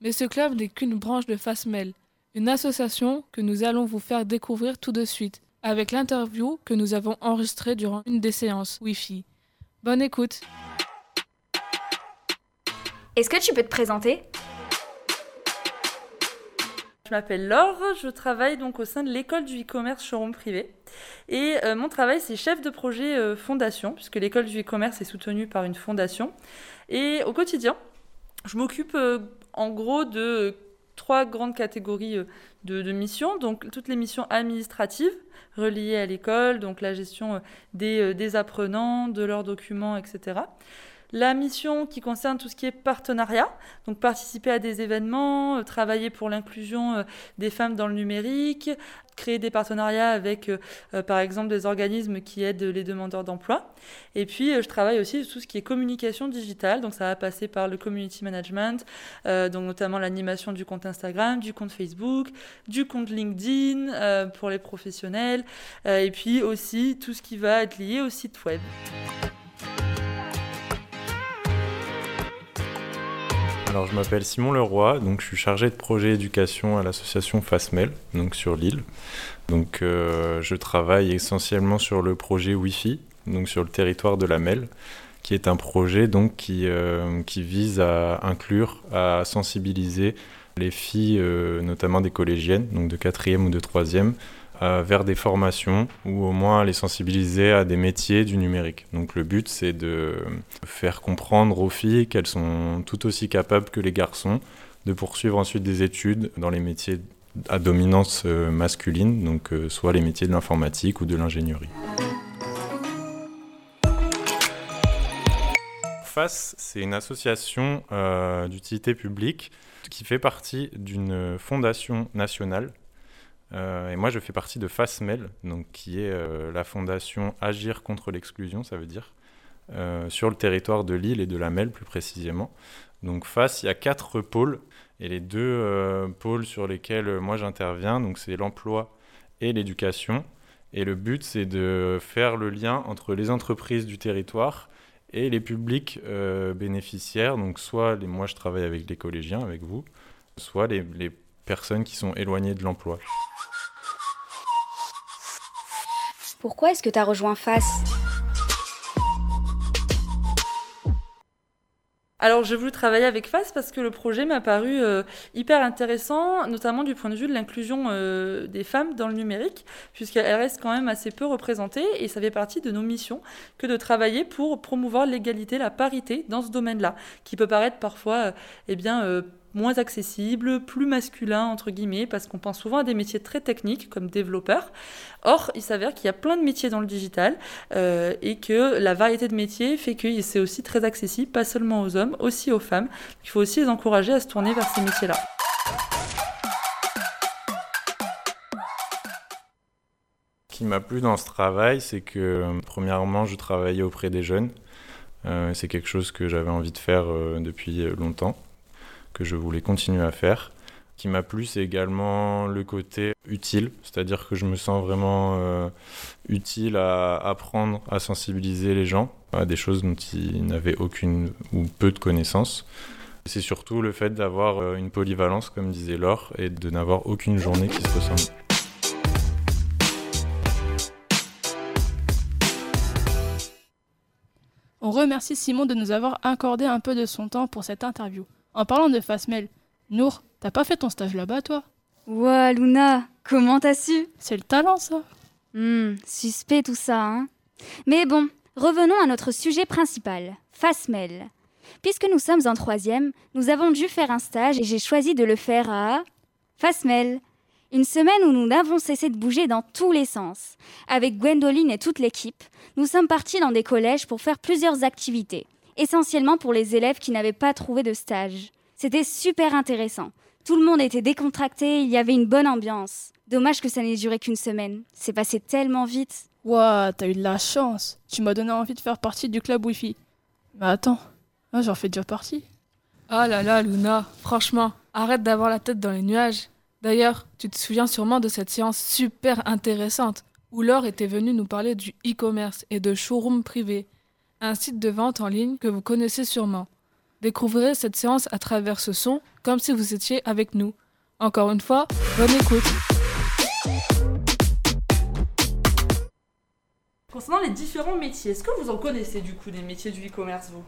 Mais ce club n'est qu'une branche de Fasmel, une association que nous allons vous faire découvrir tout de suite, avec l'interview que nous avons enregistrée durant une des séances Wi-Fi. Bonne écoute. Est-ce que tu peux te présenter? Je m'appelle Laure, je travaille donc au sein de l'école du e-commerce showroom privé. Et euh, mon travail, c'est chef de projet euh, fondation, puisque l'école du e-commerce est soutenue par une fondation. Et au quotidien, je m'occupe euh, en gros de trois grandes catégories euh, de, missions. Donc toutes les missions administratives reliées à l'école, donc la gestion euh, euh, des apprenants, de leurs documents, etc. La mission qui concerne tout ce qui est partenariat, donc participer à des événements, euh, travailler pour l'inclusion euh, des femmes dans le numérique, créer des partenariats avec, euh, par exemple, des organismes qui aident les demandeurs d'emploi. Et puis, je travaille aussi sur tout ce qui est communication digitale, donc ça va passer par le community management, donc notamment l'animation du compte Instagram, du compte Facebook, du compte LinkedIn pour les professionnels, et puis aussi tout ce qui va être lié au site web. Je m'appelle Simon Leroy, donc je suis chargé de projet éducation à l'association FASMEL, donc sur l'île. Donc euh, je travaille essentiellement sur le projet Wi-Fi, donc sur le territoire de la MEL, qui est un projet donc qui, euh, qui vise à inclure, à sensibiliser les filles, euh, notamment des collégiennes, donc de quatrième ou de troisième, euh, vers des formations ou au moins les sensibiliser à des métiers du numérique. Donc le but c'est de faire comprendre aux filles qu'elles sont tout aussi capables que les garçons de poursuivre ensuite des études dans les métiers à dominance euh, masculine, donc euh, soit les métiers de l'informatique ou de l'ingénierie. FAS, c'est une association euh, d'utilité publique qui fait partie d'une fondation nationale. Euh, et moi, je fais partie de FASMEL, donc, qui est euh, la fondation Agir contre l'exclusion, ça veut dire, euh, sur le territoire de l'île et de la MEL plus précisément. Donc FAS, il y a quatre pôles, et les deux pôles sur lesquels moi j'interviens, donc c'est l'emploi et l'éducation. Et le but, c'est de faire le lien entre les entreprises du territoire et les publics bénéficiaires. Donc soit moi je travaille avec les collégiens, avec vous, soit les personnes qui sont éloignées de l'emploi. Pourquoi est-ce que tu as rejoint FAS Alors j'ai voulu travailler avec FAS parce que le projet m'a paru euh, hyper intéressant, notamment du point de vue de l'inclusion euh, des femmes dans le numérique, puisqu'elles restent quand même assez peu représentées et ça fait partie de nos missions que de travailler pour promouvoir l'égalité, la parité dans ce domaine-là, qui peut paraître parfois euh, eh bien, euh, moins accessible, plus masculin, entre guillemets, parce qu'on pense souvent à des métiers très techniques comme développeur. Or, il s'avère qu'il y a plein de métiers dans le digital euh, et que la variété de métiers fait que c'est aussi très accessible, pas seulement aux hommes, aussi aux femmes. Il faut aussi les encourager à se tourner vers ces métiers-là. Ce qui m'a plu dans ce travail, c'est que, premièrement, je travaillais auprès des jeunes. Euh, c'est quelque chose que j'avais envie de faire euh, depuis longtemps, que je voulais continuer à faire. Ce qui m'a plu, c'est également le côté utile, c'est-à-dire que je me sens vraiment euh, utile à apprendre, à sensibiliser les gens à des choses dont ils n'avaient aucune ou peu de connaissances. C'est surtout le fait d'avoir euh, une polyvalence, comme disait Laure, et de n'avoir aucune journée qui se ressemble. On remercie Simon de nous avoir accordé un peu de son temps pour cette interview. En parlant de Fasmel, Nour, t'as pas fait ton stage là-bas, toi? Ouah, Luna, comment t'as su? C'est le talent, ça. Hmm, suspect tout ça, hein. Mais bon, revenons à notre sujet principal, Fasmel. Puisque nous sommes en troisième, nous avons dû faire un stage et j'ai choisi de le faire à Fasmel. Une semaine où nous n'avons cessé de bouger dans tous les sens. Avec Gwendoline et toute l'équipe, nous sommes partis dans des collèges pour faire plusieurs activités, essentiellement pour les élèves qui n'avaient pas trouvé de stage. C'était super intéressant. Tout le monde était décontracté, il y avait une bonne ambiance. Dommage que ça n'ait duré qu'une semaine. C'est passé tellement vite. Ouah, t'as eu de la chance. Tu m'as donné envie de faire partie du club Wi-Fi. Mais attends, moi j'en fais déjà partie. Ah là là, Luna, franchement, arrête d'avoir la tête dans les nuages. D'ailleurs, tu te souviens sûrement de cette séance super intéressante où Laure était venue nous parler du e-commerce et de showroom privé, un site de vente en ligne que vous connaissez sûrement. Découvrez cette séance à travers ce son, comme si vous étiez avec nous. Encore une fois, bonne écoute. Concernant les différents métiers, est-ce que vous en connaissez du coup des métiers du e-commerce, vous?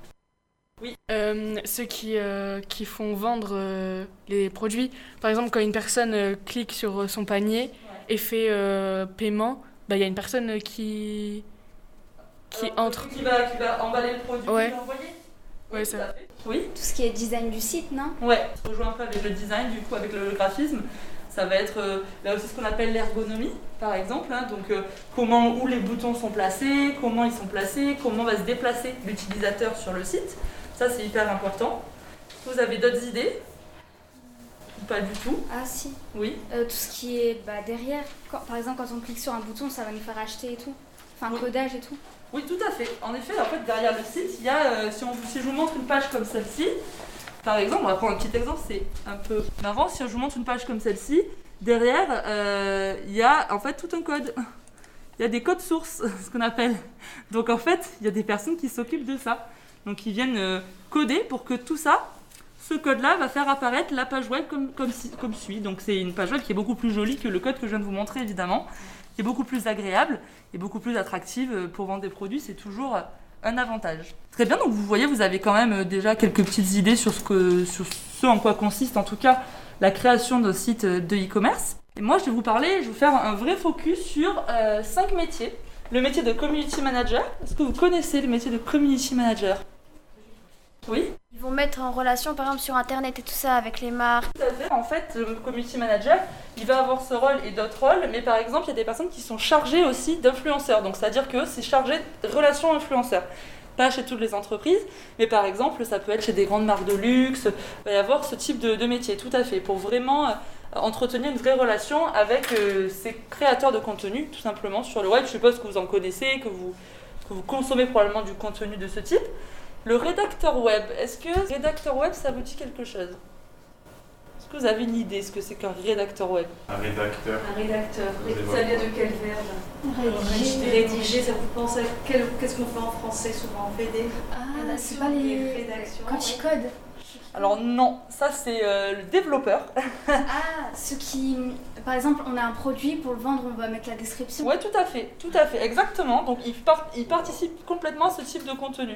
Oui, euh, ceux qui, euh, qui font vendre euh, les produits. Par exemple, quand une personne euh, clique sur son panier et fait euh, paiement, bah, il y a une personne euh, qui, qui entre. Qui va, qui va emballer le produit Ouais. et l'envoyer Ouais, ça. Oui. Tout ce qui est design du site, non? Ouais, ça rejoint un peu avec le design, du coup, avec le graphisme. Ça va être euh, là aussi ce qu'on appelle l'ergonomie, par exemple. hein. donc, euh, comment, où les boutons sont placés, comment ils sont placés, comment va se déplacer l'utilisateur sur le site. Ça, c'est hyper important. Vous avez d'autres idées? Ou Pas du tout? Ah si. Oui. Euh, tout ce qui est bah, derrière. Quand- par exemple, quand on clique sur un bouton, ça va nous faire acheter et tout. Enfin, codage et tout. Oui, tout à fait. En effet, en fait, derrière le site, il y a, euh, si, on, si je vous montre une page comme celle-ci, par exemple, on va prendre un petit exemple, c'est un peu marrant. Si je vous montre une page comme celle-ci, derrière, euh, il y a en fait tout un code. Il y a des codes sources, ce qu'on appelle. Donc en fait, il y a des personnes qui s'occupent de ça. Donc ils viennent euh, coder pour que tout ça ce code-là va faire apparaître la page web comme, comme, suit. Donc c'est une page web qui est beaucoup plus jolie que le code que je viens de vous montrer évidemment, qui est beaucoup plus agréable beaucoup plus attractive euh, pour vendre des produits. C'est toujours euh, un avantage. Très bien, donc vous voyez, vous avez quand même euh, déjà quelques petites idées sur ce, en quoi consiste en tout cas la création d'un site de e-commerce. Et moi, je vais vous parler, je vais vous faire un vrai focus sur cinq métiers. Le métier de community manager. Est-ce que vous connaissez le métier de community manager? Oui Ils vont mettre en relation, par exemple, sur Internet et tout ça avec les marques. En fait, le community manager, il va avoir ce rôle et d'autres rôles, mais par exemple, il y a des personnes qui sont chargées aussi d'influenceurs. Donc, c'est-à-dire que c'est chargé de relations influenceurs. Pas chez toutes les entreprises, mais par exemple, ça peut être chez des grandes marques de luxe. Il va y avoir ce type de, de métier, tout à fait, pour vraiment euh, entretenir une vraie relation avec euh, ces créateurs de contenu, tout simplement, sur le web. Je suppose que vous en connaissez, que vous, que vous consommez probablement du contenu de ce type. Le rédacteur web, est-ce que rédacteur web, ça vous dit quelque chose? Est-ce que vous avez une idée ce que c'est qu'un rédacteur web? Un rédacteur. Un rédacteur. Vous Ça vient de quel verbe? Rédiger. Rédiger, ça vous pense à quel- qu'est-ce qu'on fait en français souvent On fait des Ah, c'est pas les. rédactions. Quand tu codes. Alors non, ça c'est euh, le développeur. Ah, ceux qui. Par exemple, on a un produit, pour le vendre, on va mettre la description. Ouais, tout à fait, tout à fait, exactement. Donc il, par- il participe complètement à ce type de contenu.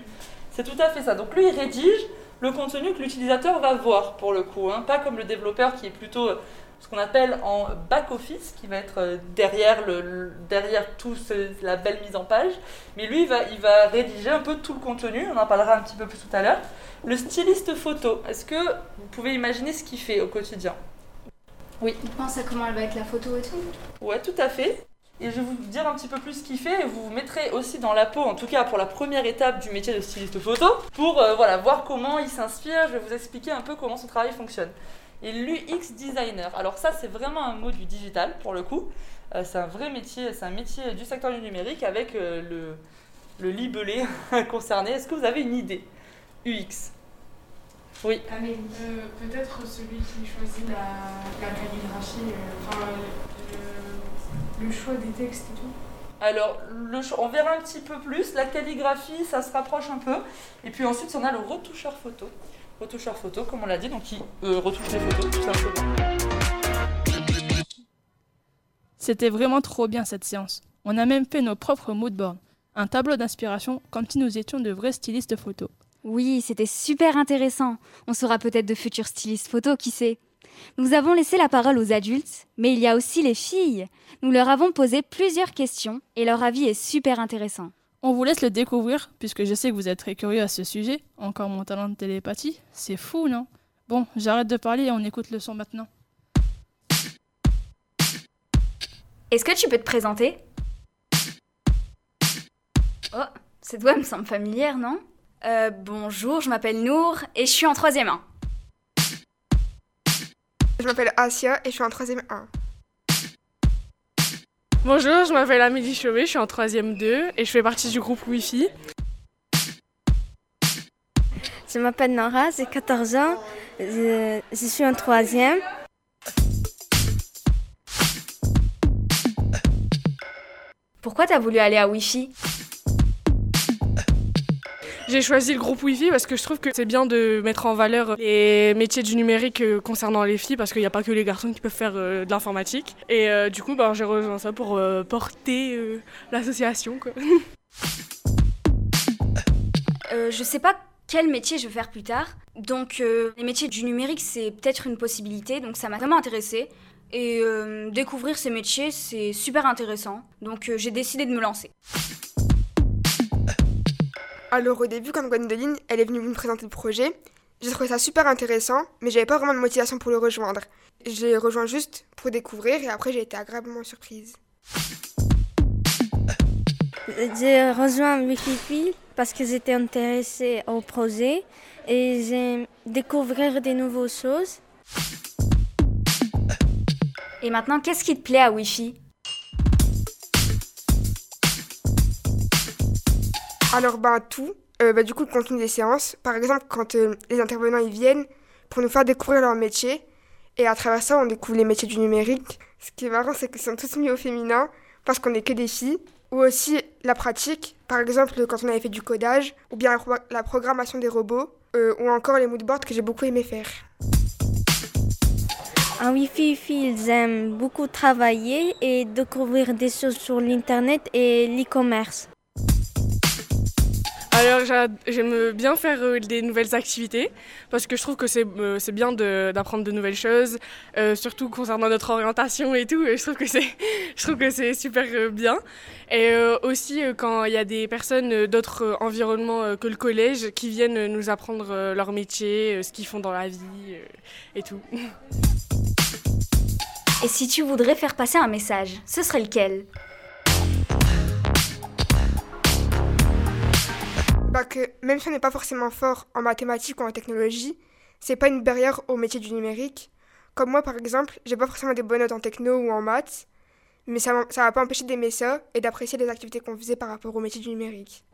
C'est tout à fait ça. Donc lui, il rédige le contenu que l'utilisateur va voir pour le coup, hein. pas comme le développeur qui est plutôt euh, ce qu'on appelle en back office, qui va être euh, derrière, le, le- derrière tout ce- la belle mise en page. Mais lui, il va, il va rédiger un peu tout le contenu. On en parlera un petit peu plus tout à l'heure. Le styliste photo, est-ce que vous pouvez imaginer ce qu'il fait au quotidien? Oui. On pense à comment elle va être la photo et tout? Ouais, tout à fait. Et je vais vous dire un petit peu plus ce qu'il fait vous vous mettrez aussi dans la peau, en tout cas pour la première étape du métier de styliste photo, pour euh, voilà, voir comment il s'inspire. Je vais vous expliquer un peu comment son travail fonctionne. Et l'UX designer, alors ça c'est vraiment un mot du digital pour le coup. Euh, c'est un vrai métier, c'est un métier du secteur du numérique avec euh, le, le libellé concerné. Est-ce que vous avez une idée UX? Oui. Amélie. Euh, Peut-être celui qui choisit la, la calligraphie, le choix des textes et tout. Alors, le cho- on verra un petit peu plus. La calligraphie, ça se rapproche un peu. Et puis ensuite, on a le retoucheur photo. Retoucheur photo, comme on l'a dit, donc qui euh, retouche les photos, tout simplement. C'était vraiment trop bien cette séance. On a même fait nos propres moodboards, un tableau d'inspiration comme si nous étions de vrais stylistes photos. Oui, c'était super intéressant. On sera peut-être de futurs stylistes photo, qui sait? Nous avons laissé la parole aux adultes, mais il y a aussi les filles. Nous leur avons posé plusieurs questions et leur avis est super intéressant. On vous laisse le découvrir, puisque je sais que vous êtes très curieux à ce sujet. Encore mon talent de télépathie. C'est fou, non? Bon, j'arrête de parler et on écoute le son maintenant. Est-ce que tu peux te présenter? Oh, cette voix me semble familière, non? Euh, Bonjour, je m'appelle Nour et je suis en troisième 1. Je m'appelle Asia et je suis en troisième 1. Bonjour, je m'appelle Amélie Chauvet, je suis en 3ème 2 et je fais partie du groupe Wi-Fi. Je m'appelle Nora, j'ai 14 ans, je, je suis en troisième. Pourquoi t'as voulu aller à Wi-Fi? J'ai choisi le groupe Wi-Fi parce que je trouve que c'est bien de mettre en valeur les métiers du numérique euh, concernant les filles parce qu'il n'y a pas que les garçons qui peuvent faire euh, de l'informatique. Et euh, du coup, ben, j'ai rejoint ça pour porter l'association. Je sais pas quel métier je veux faire plus tard. Donc, les métiers du numérique, c'est peut-être une possibilité. Donc, ça m'a vraiment intéressée. Et découvrir ces métiers, c'est super intéressant. Donc, j'ai décidé de me lancer. Alors au début, quand Gwendoline, elle est venue me présenter le projet, j'ai trouvé ça super intéressant, mais j'avais pas vraiment de motivation pour le rejoindre. Je l'ai rejoint juste pour découvrir et après j'ai été agréablement surprise. J'ai rejoint Wikipedia parce que j'étais intéressée au projet et j'aime découvrir des nouvelles choses. Et maintenant, qu'est-ce qui te plaît à Wi-Fi? Alors ben tout, Euh, bah, du coup le contenu des séances, par exemple quand euh, les intervenants ils viennent pour nous faire découvrir leur métier, et à travers ça on découvre les métiers du numérique. Ce qui est marrant c'est qu'ils sont tous mis au féminin parce qu'on n'est que des filles, ou aussi la pratique, Par exemple, quand on avait fait du codage, ou bien la, pro- la programmation des robots, euh, ou encore les moodboards que j'ai beaucoup aimé faire. En Wi-Fi, ils aiment beaucoup travailler et découvrir des choses sur l'Internet et l'e-commerce. Alors j'a- j'aime bien faire euh, des nouvelles activités parce que je trouve que c'est euh, bien d'apprendre de, nouvelles choses, euh, surtout concernant notre orientation et tout. je trouve que c'est je trouve que c'est super euh, bien. Et aussi quand il y a des personnes d'autres environnements que le collège qui viennent nous apprendre leur métier, ce qu'ils font dans la vie et tout. Et si tu voudrais faire passer un message, ce serait lequel? Bah que même si on n'est pas forcément fort en mathématiques ou en technologie, c'est pas une barrière au métier du numérique. Comme moi par exemple, j'ai pas forcément des bonnes notes en techno ou en maths, mais ça ça m'a pas empêché d'aimer ça et d'apprécier les activités qu'on faisait par rapport au métier du numérique.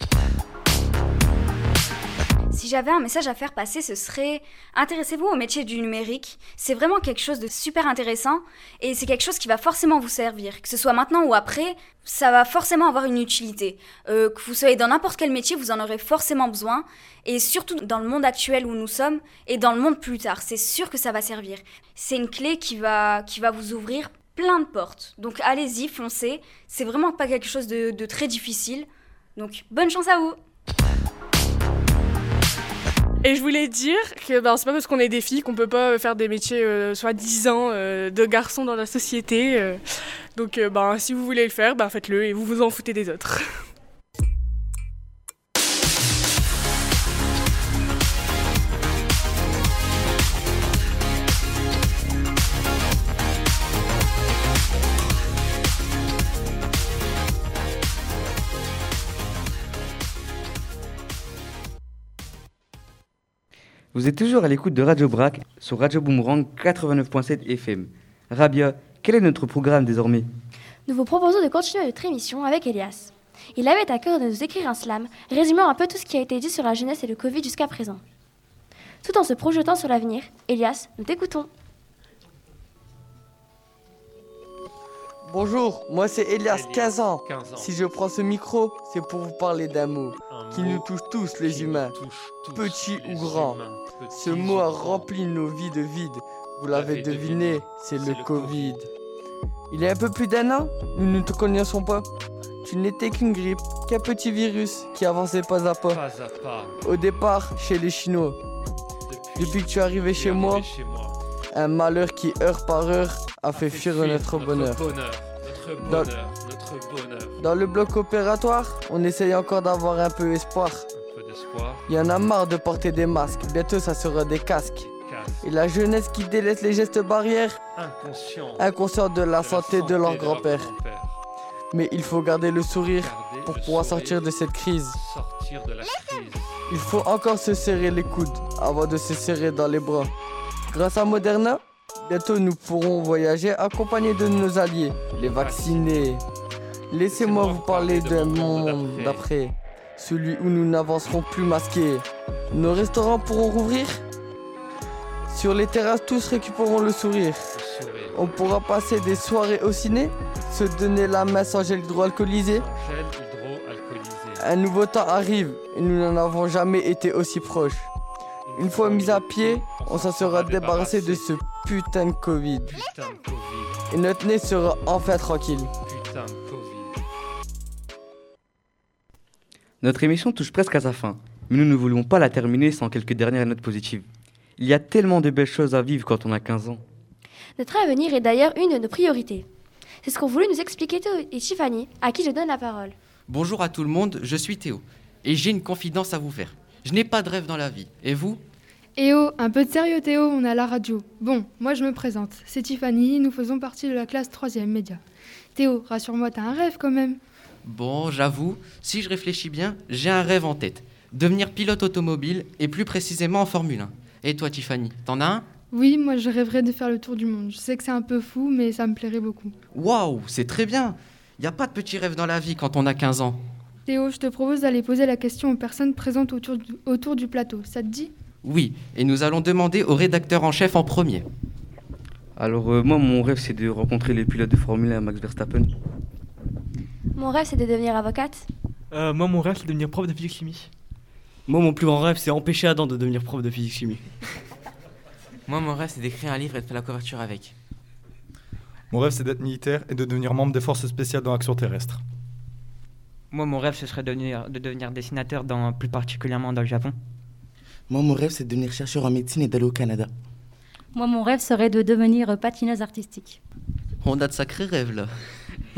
Si j'avais un message à faire passer, ce serait intéressez-vous au métier du numérique. C'est vraiment quelque chose de super intéressant et c'est quelque chose qui va forcément vous servir. Que ce soit maintenant ou après, ça va forcément avoir une utilité. Euh, que vous soyez dans n'importe quel métier, vous en aurez forcément besoin. Et surtout dans le monde actuel où nous sommes et dans le monde plus tard, c'est sûr que ça va servir. C'est une clé qui va, qui va vous ouvrir plein de portes. Donc allez-y, foncez. C'est vraiment pas quelque chose de, de très difficile. Donc bonne chance à vous Et je voulais dire que ben, c'est pas parce qu'on est des filles qu'on peut pas euh, faire des métiers euh, soi-disant euh, de garçons dans la société. euh. donc euh, ben, si vous voulez le faire, ben, faites-le et vous vous en foutez des autres. Vous êtes toujours à l'écoute de Radio Brac sur Radio Boomerang 89.7 FM. Rabia, quel est notre programme désormais? Nous vous proposons de continuer notre émission avec Elias. Il avait à cœur de nous écrire un slam résumant un peu tout ce qui a été dit sur la jeunesse et le Covid jusqu'à présent. Tout en se projetant sur l'avenir, Elias, nous t'écoutons. Bonjour, moi c'est Elias, 15 ans. 15 ans. Si je prends ce micro, c'est pour vous parler d'un mot qui nous touche tous les humains, petits ou grands. Ce mot a rempli nos vies de vide. Vous l'avez deviné, c'est le Covid. Il y a un peu plus d'un an, nous ne te connaissons pas. Tu n'étais qu'une grippe, qu'un petit virus qui avançait pas à pas. Pas à pas. Au départ, chez les Chinois. Depuis que tu es arrivé chez moi, chez moi. Un malheur qui heure par heure a fait fuir notre bonheur. bonheur, notre Dans- bonheur, notre bonheur. Dans le bloc opératoire, on essaye encore d'avoir un peu espoir. Un peu d'espoir. Il y en a marre de porter des masques, bientôt ça sera des casques. Casque. Et la jeunesse qui délaisse les gestes barrières, Inconscient. inconscient de la santé de leur grand-père. Mais il faut garder le sourire Garder pour le pouvoir sourire. sortir de cette crise. Sortir de la crise. Il faut encore se serrer les coudes avant de se serrer dans les bras. Grâce à Moderna, bientôt nous pourrons voyager accompagnés de nos alliés, les vaccinés. Laissez-moi vous parler d'un monde d'après, celui où nous n'avancerons plus masqués. Nos restaurants pourront rouvrir Sur les terrasses, tous récupéreront le sourire. On pourra passer des soirées au ciné, se donner la main sans gel hydroalcoolisé. Gel hydroalcoolisé. Un nouveau temps arrive et nous n'en avons jamais été aussi proches. Une fois mis à pied, on s'en sera débarrassé de ce putain de Covid. Putain de Covid. Et notre nez sera enfin tranquille. Putain de Covid. Notre émission touche presque à sa fin, mais nous ne voulions pas la terminer sans quelques dernières notes positives. Il y a tellement de belles choses à vivre quand on a 15 ans. Notre avenir est d'ailleurs une de nos priorités. C'est ce qu'ont voulu nous expliquer Théo et Tiffany, à qui je donne la parole. Bonjour à tout le monde, je suis Théo. Et j'ai une confidence à vous faire. Je n'ai pas de rêve dans la vie. Et vous? Eh oh, un peu de sérieux Théo, on à la radio. Bon, moi je me présente, c'est Tiffany, nous faisons partie de la classe 3ème média. Théo, rassure-moi, t'as un rêve quand même. Bon, j'avoue, si je réfléchis bien, j'ai un rêve en tête. Devenir pilote automobile et plus précisément en Formule 1. Et toi Tiffany, t'en as un? Oui, moi je rêverais de faire le tour du monde. Je sais que c'est un peu fou, mais ça me plairait beaucoup. Waouh, c'est très bien. Il n'y a pas de petits rêves dans la vie quand on a 15 ans. Théo, je te propose d'aller poser la question aux personnes présentes autour du, autour du plateau. Ça te dit? Oui, et nous allons demander au rédacteur en chef en premier. Alors euh, moi, mon rêve, c'est de rencontrer les pilotes de Formule 1, Max Verstappen. Mon rêve, c'est de devenir avocate? Euh, moi, mon rêve, c'est de devenir prof de physique-chimie. Moi, mon plus grand rêve, c'est empêcher Adam de devenir prof de physique-chimie. Moi, mon rêve, c'est d'écrire un livre et de faire la couverture avec. Mon rêve, c'est d'être militaire et de devenir membre des forces spéciales dans l'action terrestre. Moi, mon rêve, ce serait de devenir, de devenir dessinateur, dans, plus particulièrement dans le Japon. Moi, mon rêve, c'est de devenir chercheur en médecine et d'aller au Canada. Moi, mon rêve serait de devenir patineuse artistique. On a de sacrés rêves là.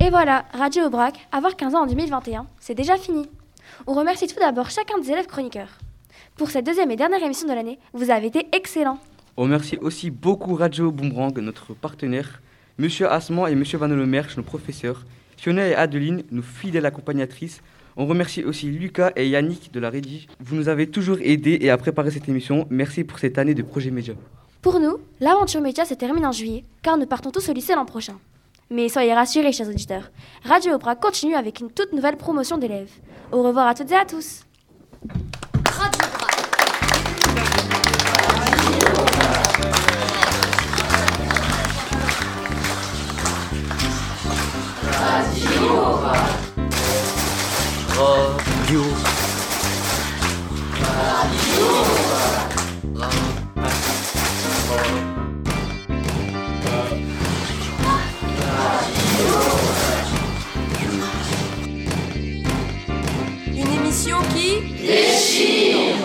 Et voilà, Radio Aubrac, avoir 15 ans en 2021, c'est déjà fini. On remercie tout d'abord chacun des élèves chroniqueurs. Pour cette deuxième et dernière émission de l'année, vous avez été excellents. On remercie aussi beaucoup Radio Boomerang, notre partenaire, Monsieur Asman et Monsieur Van nos professeurs, Fiona et Adeline, nos fidèles accompagnatrices. On remercie aussi Lucas et Yannick de la Rédige. Vous nous avez toujours aidés et à préparer cette émission. Merci pour cette année de projet média. Pour nous, l'aventure média se termine en juillet, car nous partons tous au lycée l'an prochain. Mais soyez rassurés, chers auditeurs, Radio Opera continue avec une toute nouvelle promotion d'élèves. Au revoir à toutes et à tous. Radio. Une émission qui Déchire